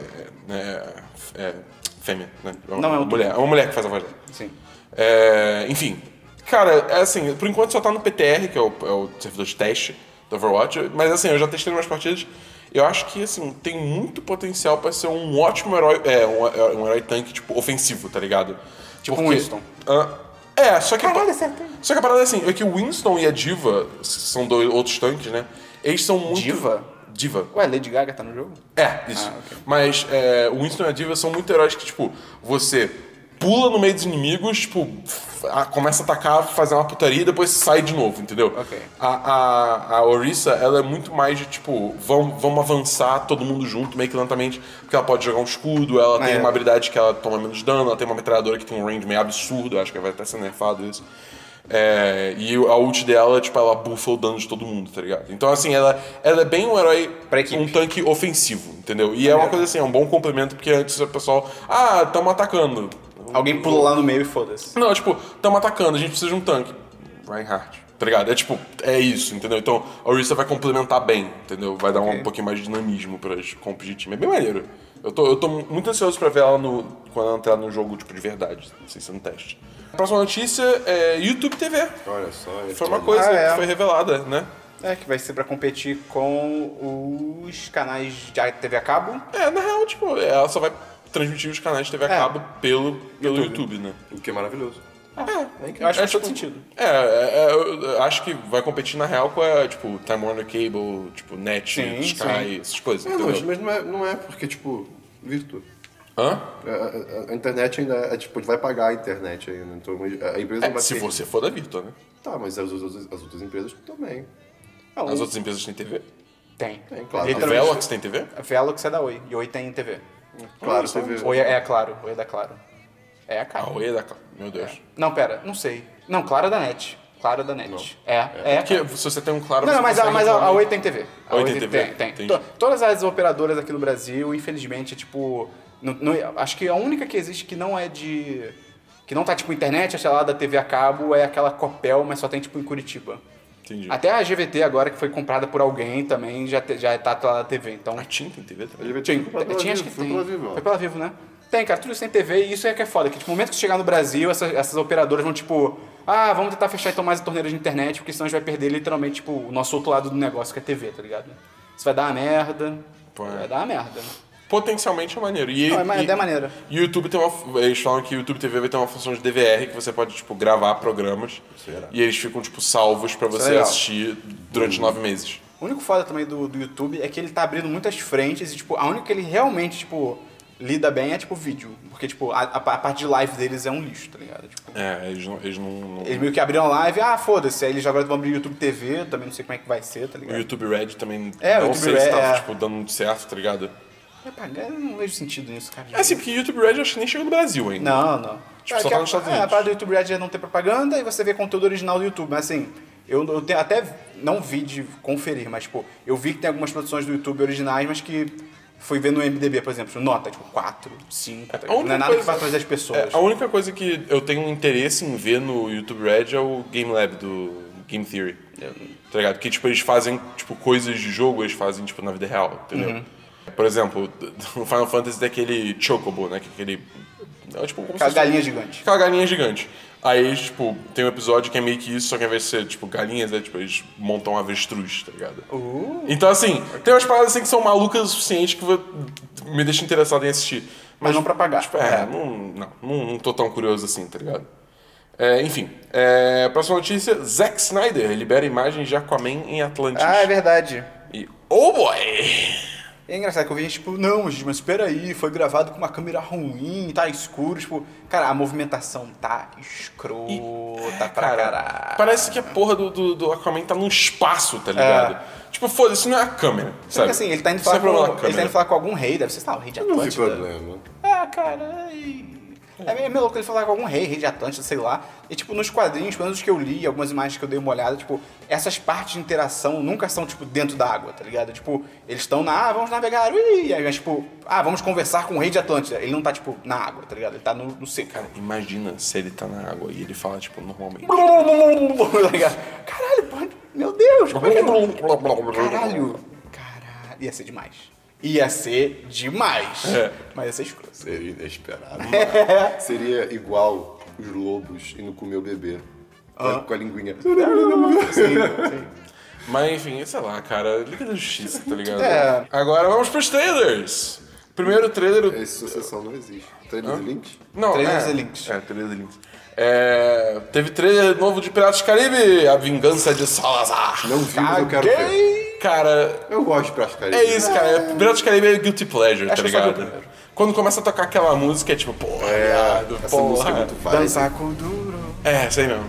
É, é, é fêmea, né? É uma Não, é um mulher. É uma mulher que faz a voz dela. Sim. É, enfim, cara, é assim, por enquanto só tá no PTR, que é o, é o servidor de teste do Overwatch, mas assim, eu já testei umas partidas, eu acho que assim, tem muito potencial pra ser um ótimo herói, é, um, um herói tanque, tipo, ofensivo, tá ligado? Tipo um Winston. Ah, é, só que. Caralho. Só que a parada é assim, é que o Winston e a Diva, que são dois outros tanques, né? Eles são muito. Diva? Diva. Ué, Lady Gaga tá no jogo? É, isso. Ah, ok. Mas é, o Winston e a Diva são muito heróis que, tipo, você pula no meio dos inimigos, tipo, f- a- começa a atacar, fazer uma putaria e depois sai de novo, entendeu? Ok. A, a, a Orisa, ela é muito mais de, tipo, vamos, vamos avançar todo mundo junto, meio que lentamente, porque ela pode jogar um escudo, ela tem É. uma habilidade que ela toma menos dano, ela tem uma metralhadora que tem um range meio absurdo, acho que vai até ser nerfado isso. É, e a ult dela, tipo, ela bufa o dano de todo mundo, tá ligado? Então, assim, ela, ela é bem um herói, um tanque ofensivo, entendeu? E é uma coisa assim, é um bom complemento, porque antes o pessoal, ah, tamo atacando. Alguém pula lá no meio e foda-se. Não, tipo, tamo atacando, a gente precisa de um tanque. Reinhardt. Tá ligado? É tipo, é isso, entendeu? Então a Orisa vai complementar bem, entendeu? Vai dar um Ok. pouquinho mais de dinamismo pras comps de time. É bem maneiro. Eu tô, eu tô muito ansioso pra ver ela no, quando ela entrar no jogo, tipo, de verdade, sem ser no teste. Próxima notícia é YouTube TV. Olha só. Foi uma coisa Ah, é. que foi revelada, né? É, que vai ser pra competir com os canais de TV a cabo. É, na real, tipo, ela só vai transmitir os canais de TV a É. cabo pelo, pelo YouTube. YouTube, né? O que é maravilhoso. Eu acho que faz tipo, todo sentido. É, é, é, eu acho que vai competir na real com a, tipo, Time Warner Cable, tipo, Net, Sim, Sky, sim. essas coisas, É, não, entendeu? mas não é, não é porque, tipo, virtual. Hã? A, a- a internet ainda é, tipo, vai pagar a internet ainda. Então a empresa não É, vai se ter- você for da Virtua, né? Tá, mas as, outras- as outras empresas também. Não, As outras empresas têm TV? Tem. Tem, claro. A Literalmente, Velox tem TV? A Velox é da Oi. E Oi tem TV. Claro, TV. Oi é, é claro. Oi é da Claro. É a A cara. Oi é da... Meu Deus. Não, pera. Não sei. Não, Claro é da NET. Claro é da NET. É, é. Porque se você tem um claro... Não, você mas, a, consegue mas a, a Oi tem TV. A Oi tem TV? Tem, tem. Entendi. To- todas as operadoras aqui no Brasil, infelizmente, tipo. não- não- acho que a única que existe que não é de. Que não tá tipo internet, sei lá, da TV a cabo, é aquela Copel, mas só tem tipo em Curitiba. Entendi. Até a GVT agora, que foi comprada por alguém também, já, te- já tá na TV. Então. A TIM tem TV A também? GVT Tinha, foi pela tinha acho que Vivo, foi tem. pela Vivo. Foi pela Vivo, né? Tem, cara, tudo isso tem TV e isso é que é foda. Que tipo, no momento que você chegar no Brasil, essas, essas operadoras vão tipo, ah, vamos tentar fechar então mais a torneira de internet, porque senão a gente vai perder literalmente, tipo, o nosso outro lado do negócio, que é TV, tá ligado? Isso vai dar uma merda. Pô, é. Vai dar uma merda. Potencialmente é maneiro. E, Não, é ma- e, é maneiro. E o YouTube tem uma... Eles falam que o YouTube TV vai ter uma função de DVR que você pode, tipo, gravar programas. E eles ficam, tipo, salvos pra você legal. assistir durante nove meses. O único foda também do, do YouTube é que ele tá abrindo muitas frentes e, tipo, a única que ele realmente, tipo, lida bem é, tipo, vídeo. Porque, tipo, a, a, a parte de live deles é um lixo, tá ligado? Tipo, É, eles não... Eles não, não- eles meio que abriram live, ah, foda-se, aí eles agora vão abrir YouTube TV, também não sei como é que vai ser, tá O ligado? YouTube Red também É, o não YouTube sei se Red, tá, é. tipo, dando muito certo, tá ligado? Pagar, eu não vejo sentido nisso, cara. É assim, porque YouTube Red eu acho que nem chegou no Brasil ainda. Não, não. Tipo, é, só tá a- nos Estados é, a parada do YouTube Red é não ter propaganda e você vê conteúdo original do YouTube. Mas assim, eu, eu tenho, até não vi de conferir, mas tipo, eu vi que tem algumas produções do YouTube originais, mas que fui ver no MDB, por exemplo, nota, tipo, 4, 5. tá A não é nada coisa- que vai trazer as pessoas. É, a única coisa que eu tenho interesse em ver no YouTube Red é o Game Lab do Game Theory. Tá ligado? Que, tipo, eles fazem, tipo, coisas de jogo, eles fazem, tipo, na vida real, entendeu? Uhum. Por exemplo, no Final Fantasy tem aquele Chocobo, né? Que é aquele... É, tipo, como Aquela fosse- galinha gigante. Aquela galinha gigante. Aí, tipo, tem um episódio que é meio que isso, só que ao invés de ser, tipo, galinhas, é, tipo, eles montam um avestruz, tá ligado? Uh. Então, assim, tem umas paradas assim que são malucas o suficiente que me deixa interessado em assistir. Mas não pra pagar. Tipo, é, não, não, não, não tô tão curioso assim, tá ligado? É, enfim, é, próxima notícia: Zack Snyder libera imagens de Aquaman em Atlantis. Ah, é verdade. E, oh boy! E é engraçado que eu vi gente, tipo, não, gente, mas espera aí, foi gravado com uma câmera ruim, tá escuro, tipo, cara, a movimentação tá escrota pra caralho. Parece que a porra do, do, do Aquaman tá num espaço, tá ligado? Tipo, foda-se, não é a câmera, Só sabe? que assim, ele tá indo falar, é com, ele tá indo falar com algum rei, deve ser, sei lá, o rei de Não vi Atlântida. problema. Ah, cara, e... É meio meio louco ele falar com algum rei, rei de Atlântida, sei lá. E, tipo, nos quadrinhos, pelo menos os que eu li, algumas imagens que eu dei uma olhada, tipo, essas partes de interação nunca são, tipo, dentro da água, tá ligado? Tipo, eles estão na, ah, vamos navegar, ui, aí, mas, tipo, ah, vamos conversar com o rei de Atlântida. Ele não tá, tipo, na água, tá ligado? Ele tá no, no seco. Cara, imagina se ele tá na água e ele fala, tipo, normalmente. Tá ligado? Caralho, meu Deus, como é que eu... Caralho, caralho, ia ser demais. Ia ser demais. É. Mas ia ser escroto. Seria inesperado. Seria igual os lobos indo comer o bebê. Com a- Com a linguinha. Mas enfim, sei lá, cara, Liga da Justiça, tá ligado? É. Agora vamos pros trailers. Primeiro trailer. Essa sucessão não existe. Trailer de links? Não, Trailers é, e links. É, trailers e links. É, teve trailer novo de Piratas do Caribe, A Vingança de Salazar. Não vi, mas eu quero ver. Cara, Eu gosto de Piratas do Caribe. é isso, cara. é- Piratas do Caribe é Guilty Pleasure, tá Acho o ligado? Quando começa a tocar aquela música, é tipo, porra, viado, Essa música é porra. muito vibe. Dançar com duro. É, sei mesmo.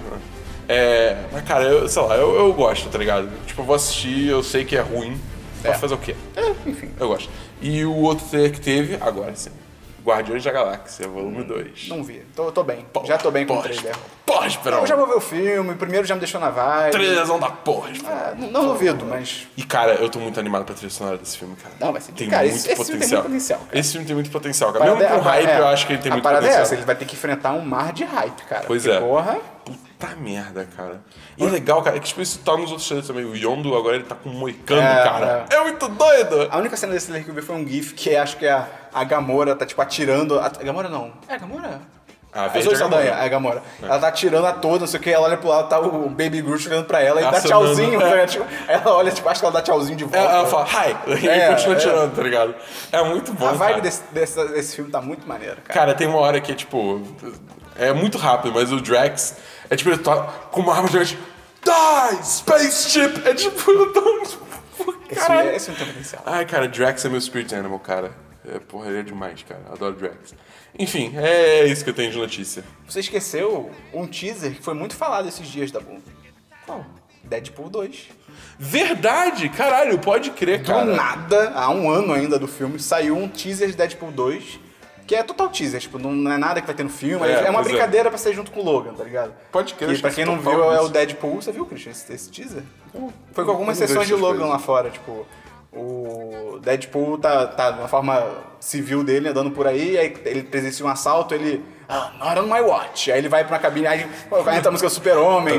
É, mas cara, eu, sei lá, eu, eu gosto, tá ligado? Tipo, eu vou assistir, eu sei que é ruim, mas fazer o quê? É, enfim. Eu gosto. E o outro trailer que teve, agora sim. Guardiões da Galáxia, volume 2. Não vi. Tô, tô bem. já tô bem com o Pode, trailer. esperar. Eu já vou ver o filme, o primeiro já me deixou na vibe. Trailerzão da porra. Ah, não, não duvido, mas. E cara, eu tô muito animado pra trilha sonora desse filme, cara. Não, vai ser- Tem cara, muito esse- esse filme tem potencial. muito potencial, cara. Esse filme tem muito potencial, a cara. Mesmo com a- hype, é, eu acho que ele tem a muito parada potencial. é essa, ele vai ter que enfrentar um mar de hype, cara. Pois porque, é. Porra. Puta merda, cara. E é legal, cara, é que tipo, isso tá nos outros trailers também. O Yondo agora ele tá com um moicano, É, cara. É. muito doido! A única cena desse trailer que eu vi foi um GIF que acho que a, a Gamora tá, tipo, atirando. A, a Gamora não. É a Gamora? A As verde duas é a Gamora. é a. Ela tá atirando a toda, não sei o que, ela olha pro lado, tá o Baby Groot olhando pra ela e dá Acenando, tchauzinho. é. né? Tipo, ela olha, tipo, acho que ela dá tchauzinho de volta. Ela, ela fala, hi! E É, continua é. tirando, tá ligado? É muito bom. A vibe desse, desse, desse filme tá muito maneiro, cara. Cara, tem uma hora que é tipo. É muito rápido, mas o Drax é tipo, ele tá com uma arma gigante. Die! Spaceship! É tipo, eu tô. Esse Caralho. filme, esse filme tem potencial. Ai, cara, Drax é meu spirit animal, cara. É, porra, ele é demais, cara. Adoro Drax. Enfim, é isso que eu tenho de notícia. Você esqueceu um teaser que foi muito falado esses dias, da Boom. Qual? Deadpool 2. Verdade! Caralho, pode crer, Do cara. nada, há um ano ainda do filme, saiu um teaser de Deadpool 2, que é total teaser, tipo, não é nada que vai ter no filme, É, é, uma é. brincadeira pra ser junto com o Logan, tá ligado? Pode crer, Que, pra que quem não total viu, é o isso. Deadpool. Você viu, Christian, esse, esse teaser? Foi com algumas eu sessões de Logan coisas. lá fora, tipo, o Deadpool tá, tá na forma civil dele, andando por aí, aí ele presencia um assalto, ele... Ah, not on my watch. Aí ele vai pra uma cabine, aí entra a música Super-Homem. É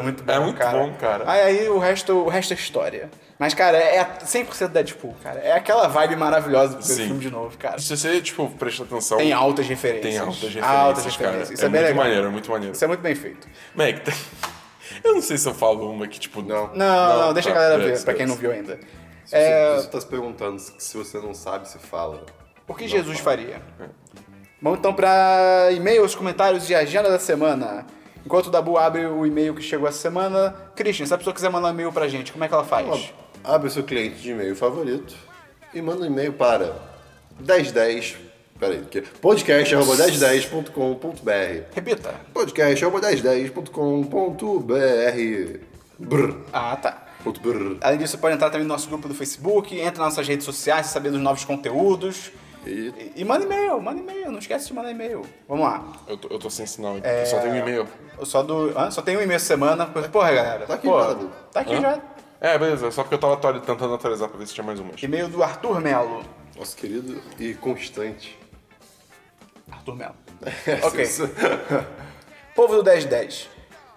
muito bom, É muito cara. bom, cara. Aí, aí o, resto, o resto é história. Mas, cara, é 100% Deadpool, cara. É aquela vibe maravilhosa do filme de novo, cara. Se você, tipo, presta atenção. Tem altas referências. Tem altas referências, Altas cara. referências. Isso é é, bem muito legal. maneiro, é muito maneiro. Isso é muito bem feito. Mac, eu não sei se eu falo uma que, tipo. Não. Não, não, deixa tá, a galera ver, beleza, pra quem não viu ainda. Se É, você, tá se perguntando se, se você não sabe, se fala. o que Jesus faria? Vamos então pra e-mails, comentários e agenda da semana. Enquanto o Dabu abre o e-mail que chegou essa semana, Christian, se a pessoa quiser mandar um e-mail pra gente, como é que ela faz? Abre o seu cliente de e-mail favorito e manda um e-mail para 1010. Peraí, que podcast.1010.com.br Repita. podcast.1010.com.br Brr. Ah, tá. Ponto brr. Além disso, você pode entrar também no nosso grupo do Facebook, entra nas nossas redes sociais, saber dos novos conteúdos. E E, e manda e-mail, manda e-mail, não esquece de mandar e-mail. Vamos lá. Eu tô, eu tô sem sinal, É. eu só tenho um e-mail. Eu só, do, só tem um e-mail semana. Porra, galera. Tá aqui Pô, já. Tá aqui Hã? já. É, beleza, só porque eu tava atuali- tentando atualizar pra ver se tinha mais umas. E-mail do Arthur Melo. nosso querido e constante. Arthur Melo. ok. Povo do 1010.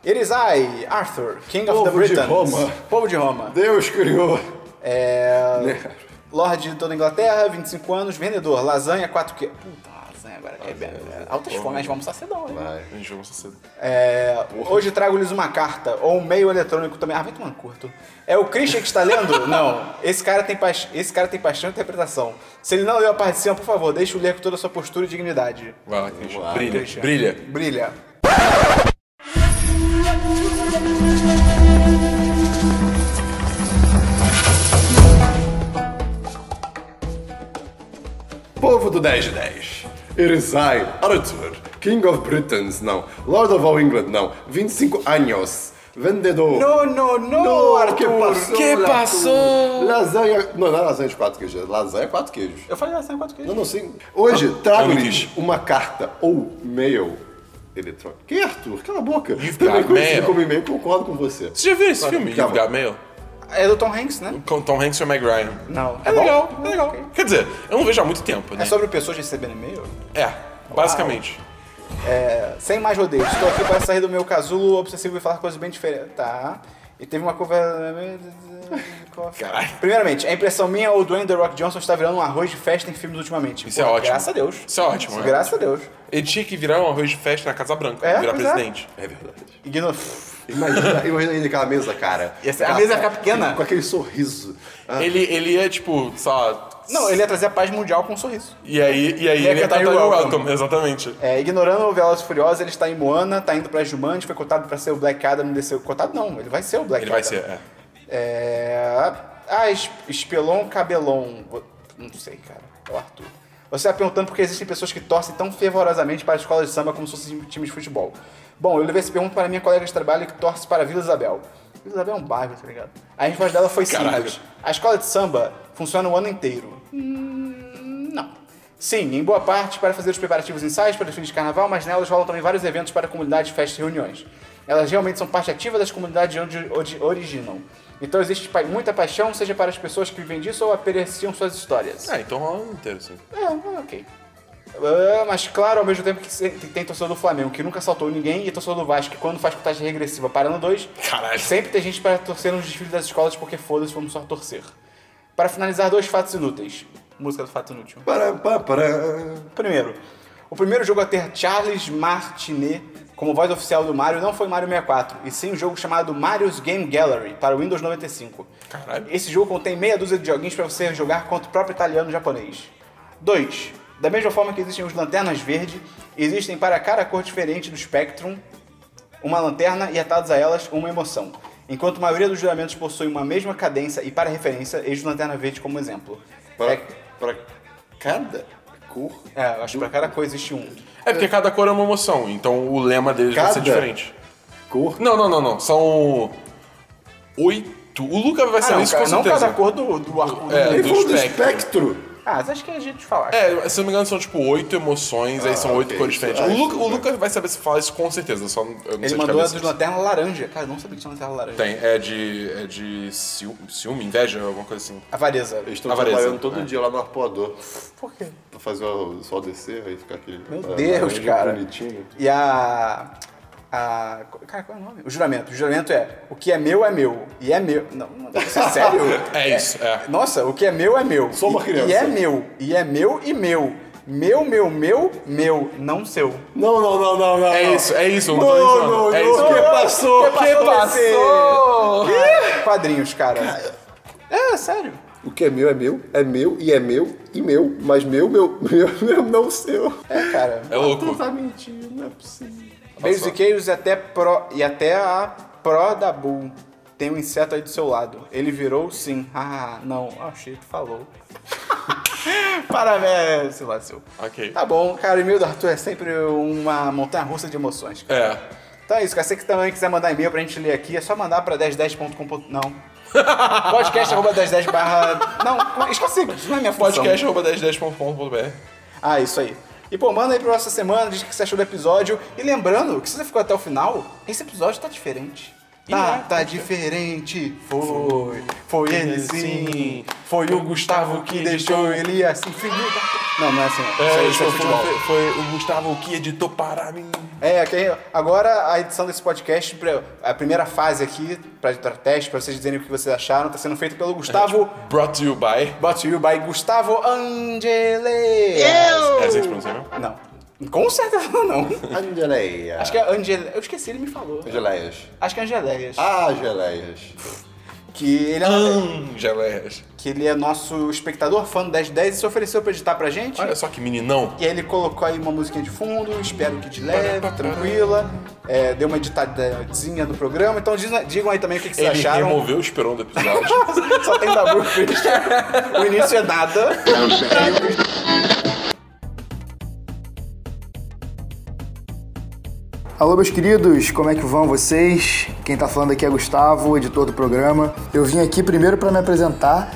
Erizai, Arthur, King of Povo the de Britons. Roma. Povo de Roma. Deus criou. É. Né? Lorde de toda a Inglaterra, 25 anos, vendedor, lasanha, 4 que. Puta, né? Agora ah, é, bem. altas formas, vamos sacedão Né? A gente vai cedo. É, hoje trago-lhes uma carta, ou um meio eletrônico também. Ah, vai tomar curto. É o Christian que está lendo? não. Esse cara, tem pa... Esse cara tem paixão e interpretação. Se ele não leu a parte de cima, por favor, deixe o ler com toda a sua postura e dignidade. Vai lá, Christian. Brilha. Brilha. Brilha. Povo do 10 de 10. It is I, Arthur, King of Britons, não. Lord of all England, não. 25 anos. Vendedor. No, no, no, Arthur. Que passou? Que passou? Lasanha. Não, não é lasanha de quatro queijos. é Lasanha quatro queijos. Eu falei assim, quatro queijos. Não, não, sim. Hoje, trago-lhes quis. uma carta ou mail eletrônico. Quem é Arthur? Cala a boca. You've Também conhecido como e-mail, concordo com você. Você já viu esse filme, calma. You've Got Mail? É do Tom Hanks, né? Com Tom Hanks e o Meg Ryan. Não. É bom? legal, é legal. Ok. Quer dizer, eu não vejo há muito tempo, né? É sobre pessoas recebendo e-mail? É, basicamente. É, sem mais rodeios. Estou aqui para sair do meu casulo obsessivo e falar coisas bem diferentes. Tá. E teve uma conversa. Caralho. Primeiramente, a impressão minha ou o Dwayne The Rock Johnson está virando um arroz de festa em filmes ultimamente. Isso é ótimo. Graças a Deus. Isso é ótimo, né? Graças a Deus. Ele tinha que virar um arroz de festa na Casa Branca, É, virar é. presidente. É verdade. Igno... Imagina, imagina ele naquela mesa, cara. Ia ser- a mesa ia ficar pequena. Com aquele sorriso. Ah, Ele, ele ia, tipo, lá... Não, ele ia trazer a paz mundial com um sorriso. E aí, e aí Ia ele ia cantar Welcome. Welcome, exatamente. É, ignorando o Velozes e Furiosos, ele está em Moana, tá indo pra Jumanji, foi cotado pra ser o Black Adam, não desceu. Cotado não, ele vai ser o Black Ele Adam. vai ser, é. É... Ah, es- Espelon Cabelon. Não sei, cara. É o Arthur. Você está perguntando por que existem pessoas que torcem tão fervorosamente para a escola de samba como se fossem times de futebol. Bom, eu levei essa pergunta para minha colega de trabalho que torce para a Vila Isabel. Vila Isabel é um bairro, tá ligado? A resposta dela foi Caralho. simples. A escola de samba funciona o ano inteiro. Hum, não. Sim, em boa parte para fazer os preparativos e ensaios para o desfile de carnaval, mas nelas rolam também vários eventos para a comunidade, festas e reuniões. Elas realmente são parte ativa das comunidades de onde onde originam. Então existe pa- muita paixão, seja para as pessoas que vivem disso ou apreciam suas histórias. É, então rola o ano inteiro, sim. É, ok. Ah, mas claro, ao mesmo tempo que tem torcedor do Flamengo que nunca saltou ninguém e torcedor do Vasco que quando faz contagem regressiva para no 2, Caralho. sempre tem gente para torcer nos desfiles das escolas porque foda-se, vamos só torcer. Para finalizar, dois fatos inúteis. Música do fato inútil. Para, para, para. Primeiro, o primeiro jogo a ter Charles Martinet como voz oficial do Mario não foi Mario 64, e sim um jogo chamado Mario's Game Gallery para o Windows 95. Caralho. Esse jogo contém meia dúzia de joguinhos para você jogar contra o próprio italiano e japonês. 2. Da mesma forma que existem os lanternas verde, existem para cada cor diferente do Spectrum uma lanterna e atados a elas uma emoção. Enquanto a maioria dos juramentos possui uma mesma cadência e para referência, eis o lanterna verde como exemplo. Para, É, para cada cor. é, acho que para cada cor existe um. É porque cada cor é uma emoção, então o lema deles vai ser Cada? diferente. Cor. Não, não, não, não. São oito. O Luca vai Ah, saber não, isso com não certeza. cada cor do, do arco. É, Ele do falou do espectro. espectro. Ah, mas acho que é jeito de falar. É, se eu não me engano, são tipo oito emoções, aí são oito ok. cores diferentes. Ah, o, Luca, o é. Luca vai saber se fala isso com certeza, só não- eu não Ele sei de mandou a dos lanterna laranja. Cara, eu não sabia que tinha lanterna laranja. Tem, é de. é de ciú- ciúme, inveja, alguma coisa assim. Avareza. Eles estão Avareza. trabalhando todo dia lá no arpoador. Por quê? Pra fazer o sol descer, aí ficar aquele. Meu ah, Deus, cara. Bonitinho. E a. A. Cara, qual é o nome? O juramento. O juramento é: o que é meu é meu. E é meu. Não, não isso é sério? É isso, é. Nossa, o que é meu é meu. Sou uma criança. E é meu. E é meu e meu. Meu, meu, meu, meu, não seu. Não, não, não, não, não. É isso, é isso, Não, não não, É isso O que que- passou? Que passou? Quadrinhos, cara. É, sério. O que é meu é meu, é meu e é meu e meu, mas meu, meu, meu, meu, não seu. É, cara. É louco. tá mentindo, não é possível. Beijos e queijos e até, pro, e até a Pro da Bull. Tem um inseto aí do seu lado. Ele virou sim. Ah, não. Achei que falou. Parabéns, seu. Ok. Tá bom, cara, o e-mail do Arthur é sempre uma montanha russa de emoções. É. Então é isso, cara. Você que também quiser mandar e-mail pra gente ler aqui, é só mandar pra 1010.com. Não. Podcast arroba 1010 barra. Não, esqueci, isso não é minha função. Podcast.1010.com.br Ah, isso aí. E pô, manda aí pra nossa semana, diz o que você achou do episódio. E lembrando que se você ficou até o final, esse episódio tá diferente. Tá, tá diferente. Foi, foi ele sim. Foi o Gustavo que deixou ele assim. Não, não é assim. Isso aí, É, isso é foi, futebol. foi, foi o Gustavo que editou para mim. É, que agora a edição desse podcast, a primeira fase aqui, pra editar teste, pra vocês dizerem o que vocês acharam, tá sendo feita pelo Gustavo. Brought to you by. Brought to you by Gustavo Angele. É assim que se pronuncia? Não. Com certeza não. Angeleia. Acho que é Angele. Eu esqueci, ele me falou. Angeleias. Acho que é Angeleias. Ah, Geleias. Que ele é, Angeleias. que ele é nosso espectador, fã do 1010 e se ofereceu pra editar pra gente. Olha só que meninão. E aí ele colocou aí uma musiquinha de fundo, espero que de leve, tranquila. É, deu uma editadazinha no programa. Então diz- digam aí também o que, que vocês Ele acharam. removeu o esperão do episódio. Só tem W Christian. O início é nada. Alô, meus queridos, como é que vão vocês? Quem tá falando aqui é Gustavo, editor do programa. Eu vim aqui primeiro para me apresentar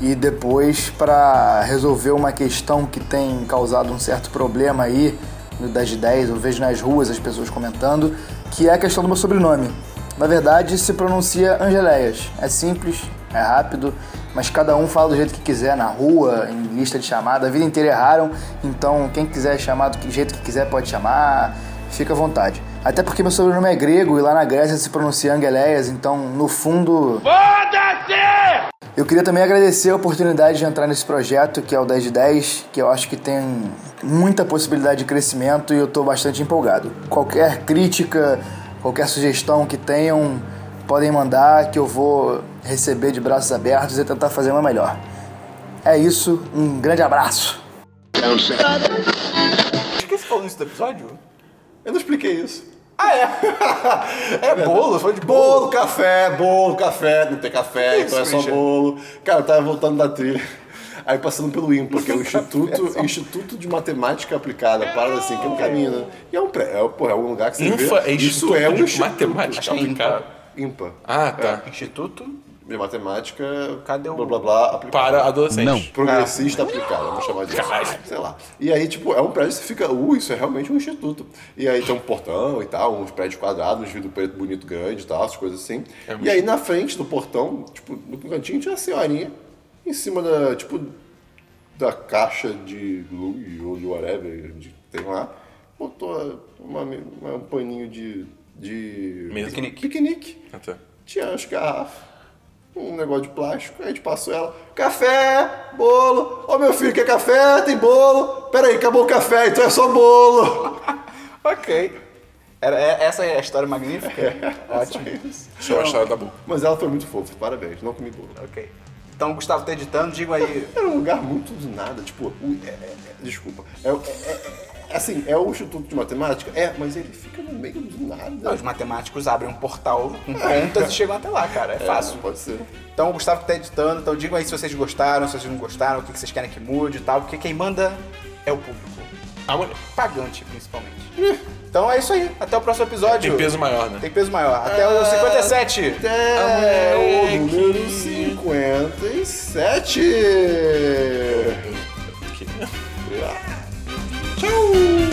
e depois para resolver uma questão que tem causado um certo problema aí no 10 de 10, eu vejo nas ruas as pessoas comentando, que é a questão do meu sobrenome. Na verdade, se pronuncia Angeléias. É simples, é rápido, mas cada um fala do jeito que quiser, na rua, em lista de chamada. A vida inteira erraram, então quem quiser chamar do jeito que quiser pode chamar, fica à vontade. Até porque meu sobrenome é grego e lá na Grécia se pronuncia Angeléias, então no fundo. Foda-se! Eu queria também agradecer a oportunidade de entrar nesse projeto que é o 10 de 10, que eu acho que tem muita possibilidade de crescimento e eu estou bastante empolgado. Qualquer crítica, qualquer sugestão que tenham, podem mandar que eu vou receber de braços abertos e tentar fazer uma melhor. É isso, um grande abraço. Por que você falou isso do episódio? Eu não expliquei isso. Ah, é? É bolo, foi de Bolo, bolo. café, bolo, café. Não tem café, Que então é só Richard? bolo. Cara, eu tava voltando da trilha. Aí passando pelo IMPA, que é o Instituto, só- Instituto de Matemática Aplicada, parada assim, que é um caminho, né? E é um, pré, é, porra, é um lugar que você Infa vê. é Isso Instituto é um de instituto Matemática é aplicada. IMPA. Ah, tá. Instituto De matemática, Cadê o- blá blá blá, aplicada. Para adolescentes. Progressista aplicada, vamos chamar disso. Sei lá. E aí, tipo, é um prédio que você fica, uh, isso é realmente um instituto. E aí tem um portão e tal, uns prédios quadrados, uns vidro preto bonito grande e tal, essas coisas assim. e aí na frente do portão, tipo, no cantinho tinha uma senhorinha em cima da, tipo, da caixa de luz ou de whatever que tem lá. Botou uma, uma- um paninho de. de. Piquenique. piquenique Ah, tá. tinha as garrafas, um negócio de plástico, aí a gente passou ela, café, bolo, ô meu filho, quer café? Tem bolo, peraí, acabou o café, então é só bolo. Ok. Era, é- essa é a história magnífica? Ótimo. Isso é uma história da boca. Mas ela foi muito fofa, parabéns, não comi bolo. Ok. Então o Gustavo tá editando, digo aí. Era um lugar muito do nada, tipo, é- é- é- desculpa, é, é- é- é- assim, é o Instituto de Matemática? É, mas ele fica no meio do nada. Os matemáticos abrem um portal com contas e chegam até lá, cara. É, fácil. Pode ser. Então o Gustavo está tá editando, então digam aí se vocês gostaram, se vocês não gostaram, o que vocês querem que mude e tal, porque quem manda é o público. Pagante, principalmente. Então é isso aí. Até o próximo episódio. Tem peso maior, né? Tem peso maior. Até o ah, 57. Até o número 57. Ah. Tchau.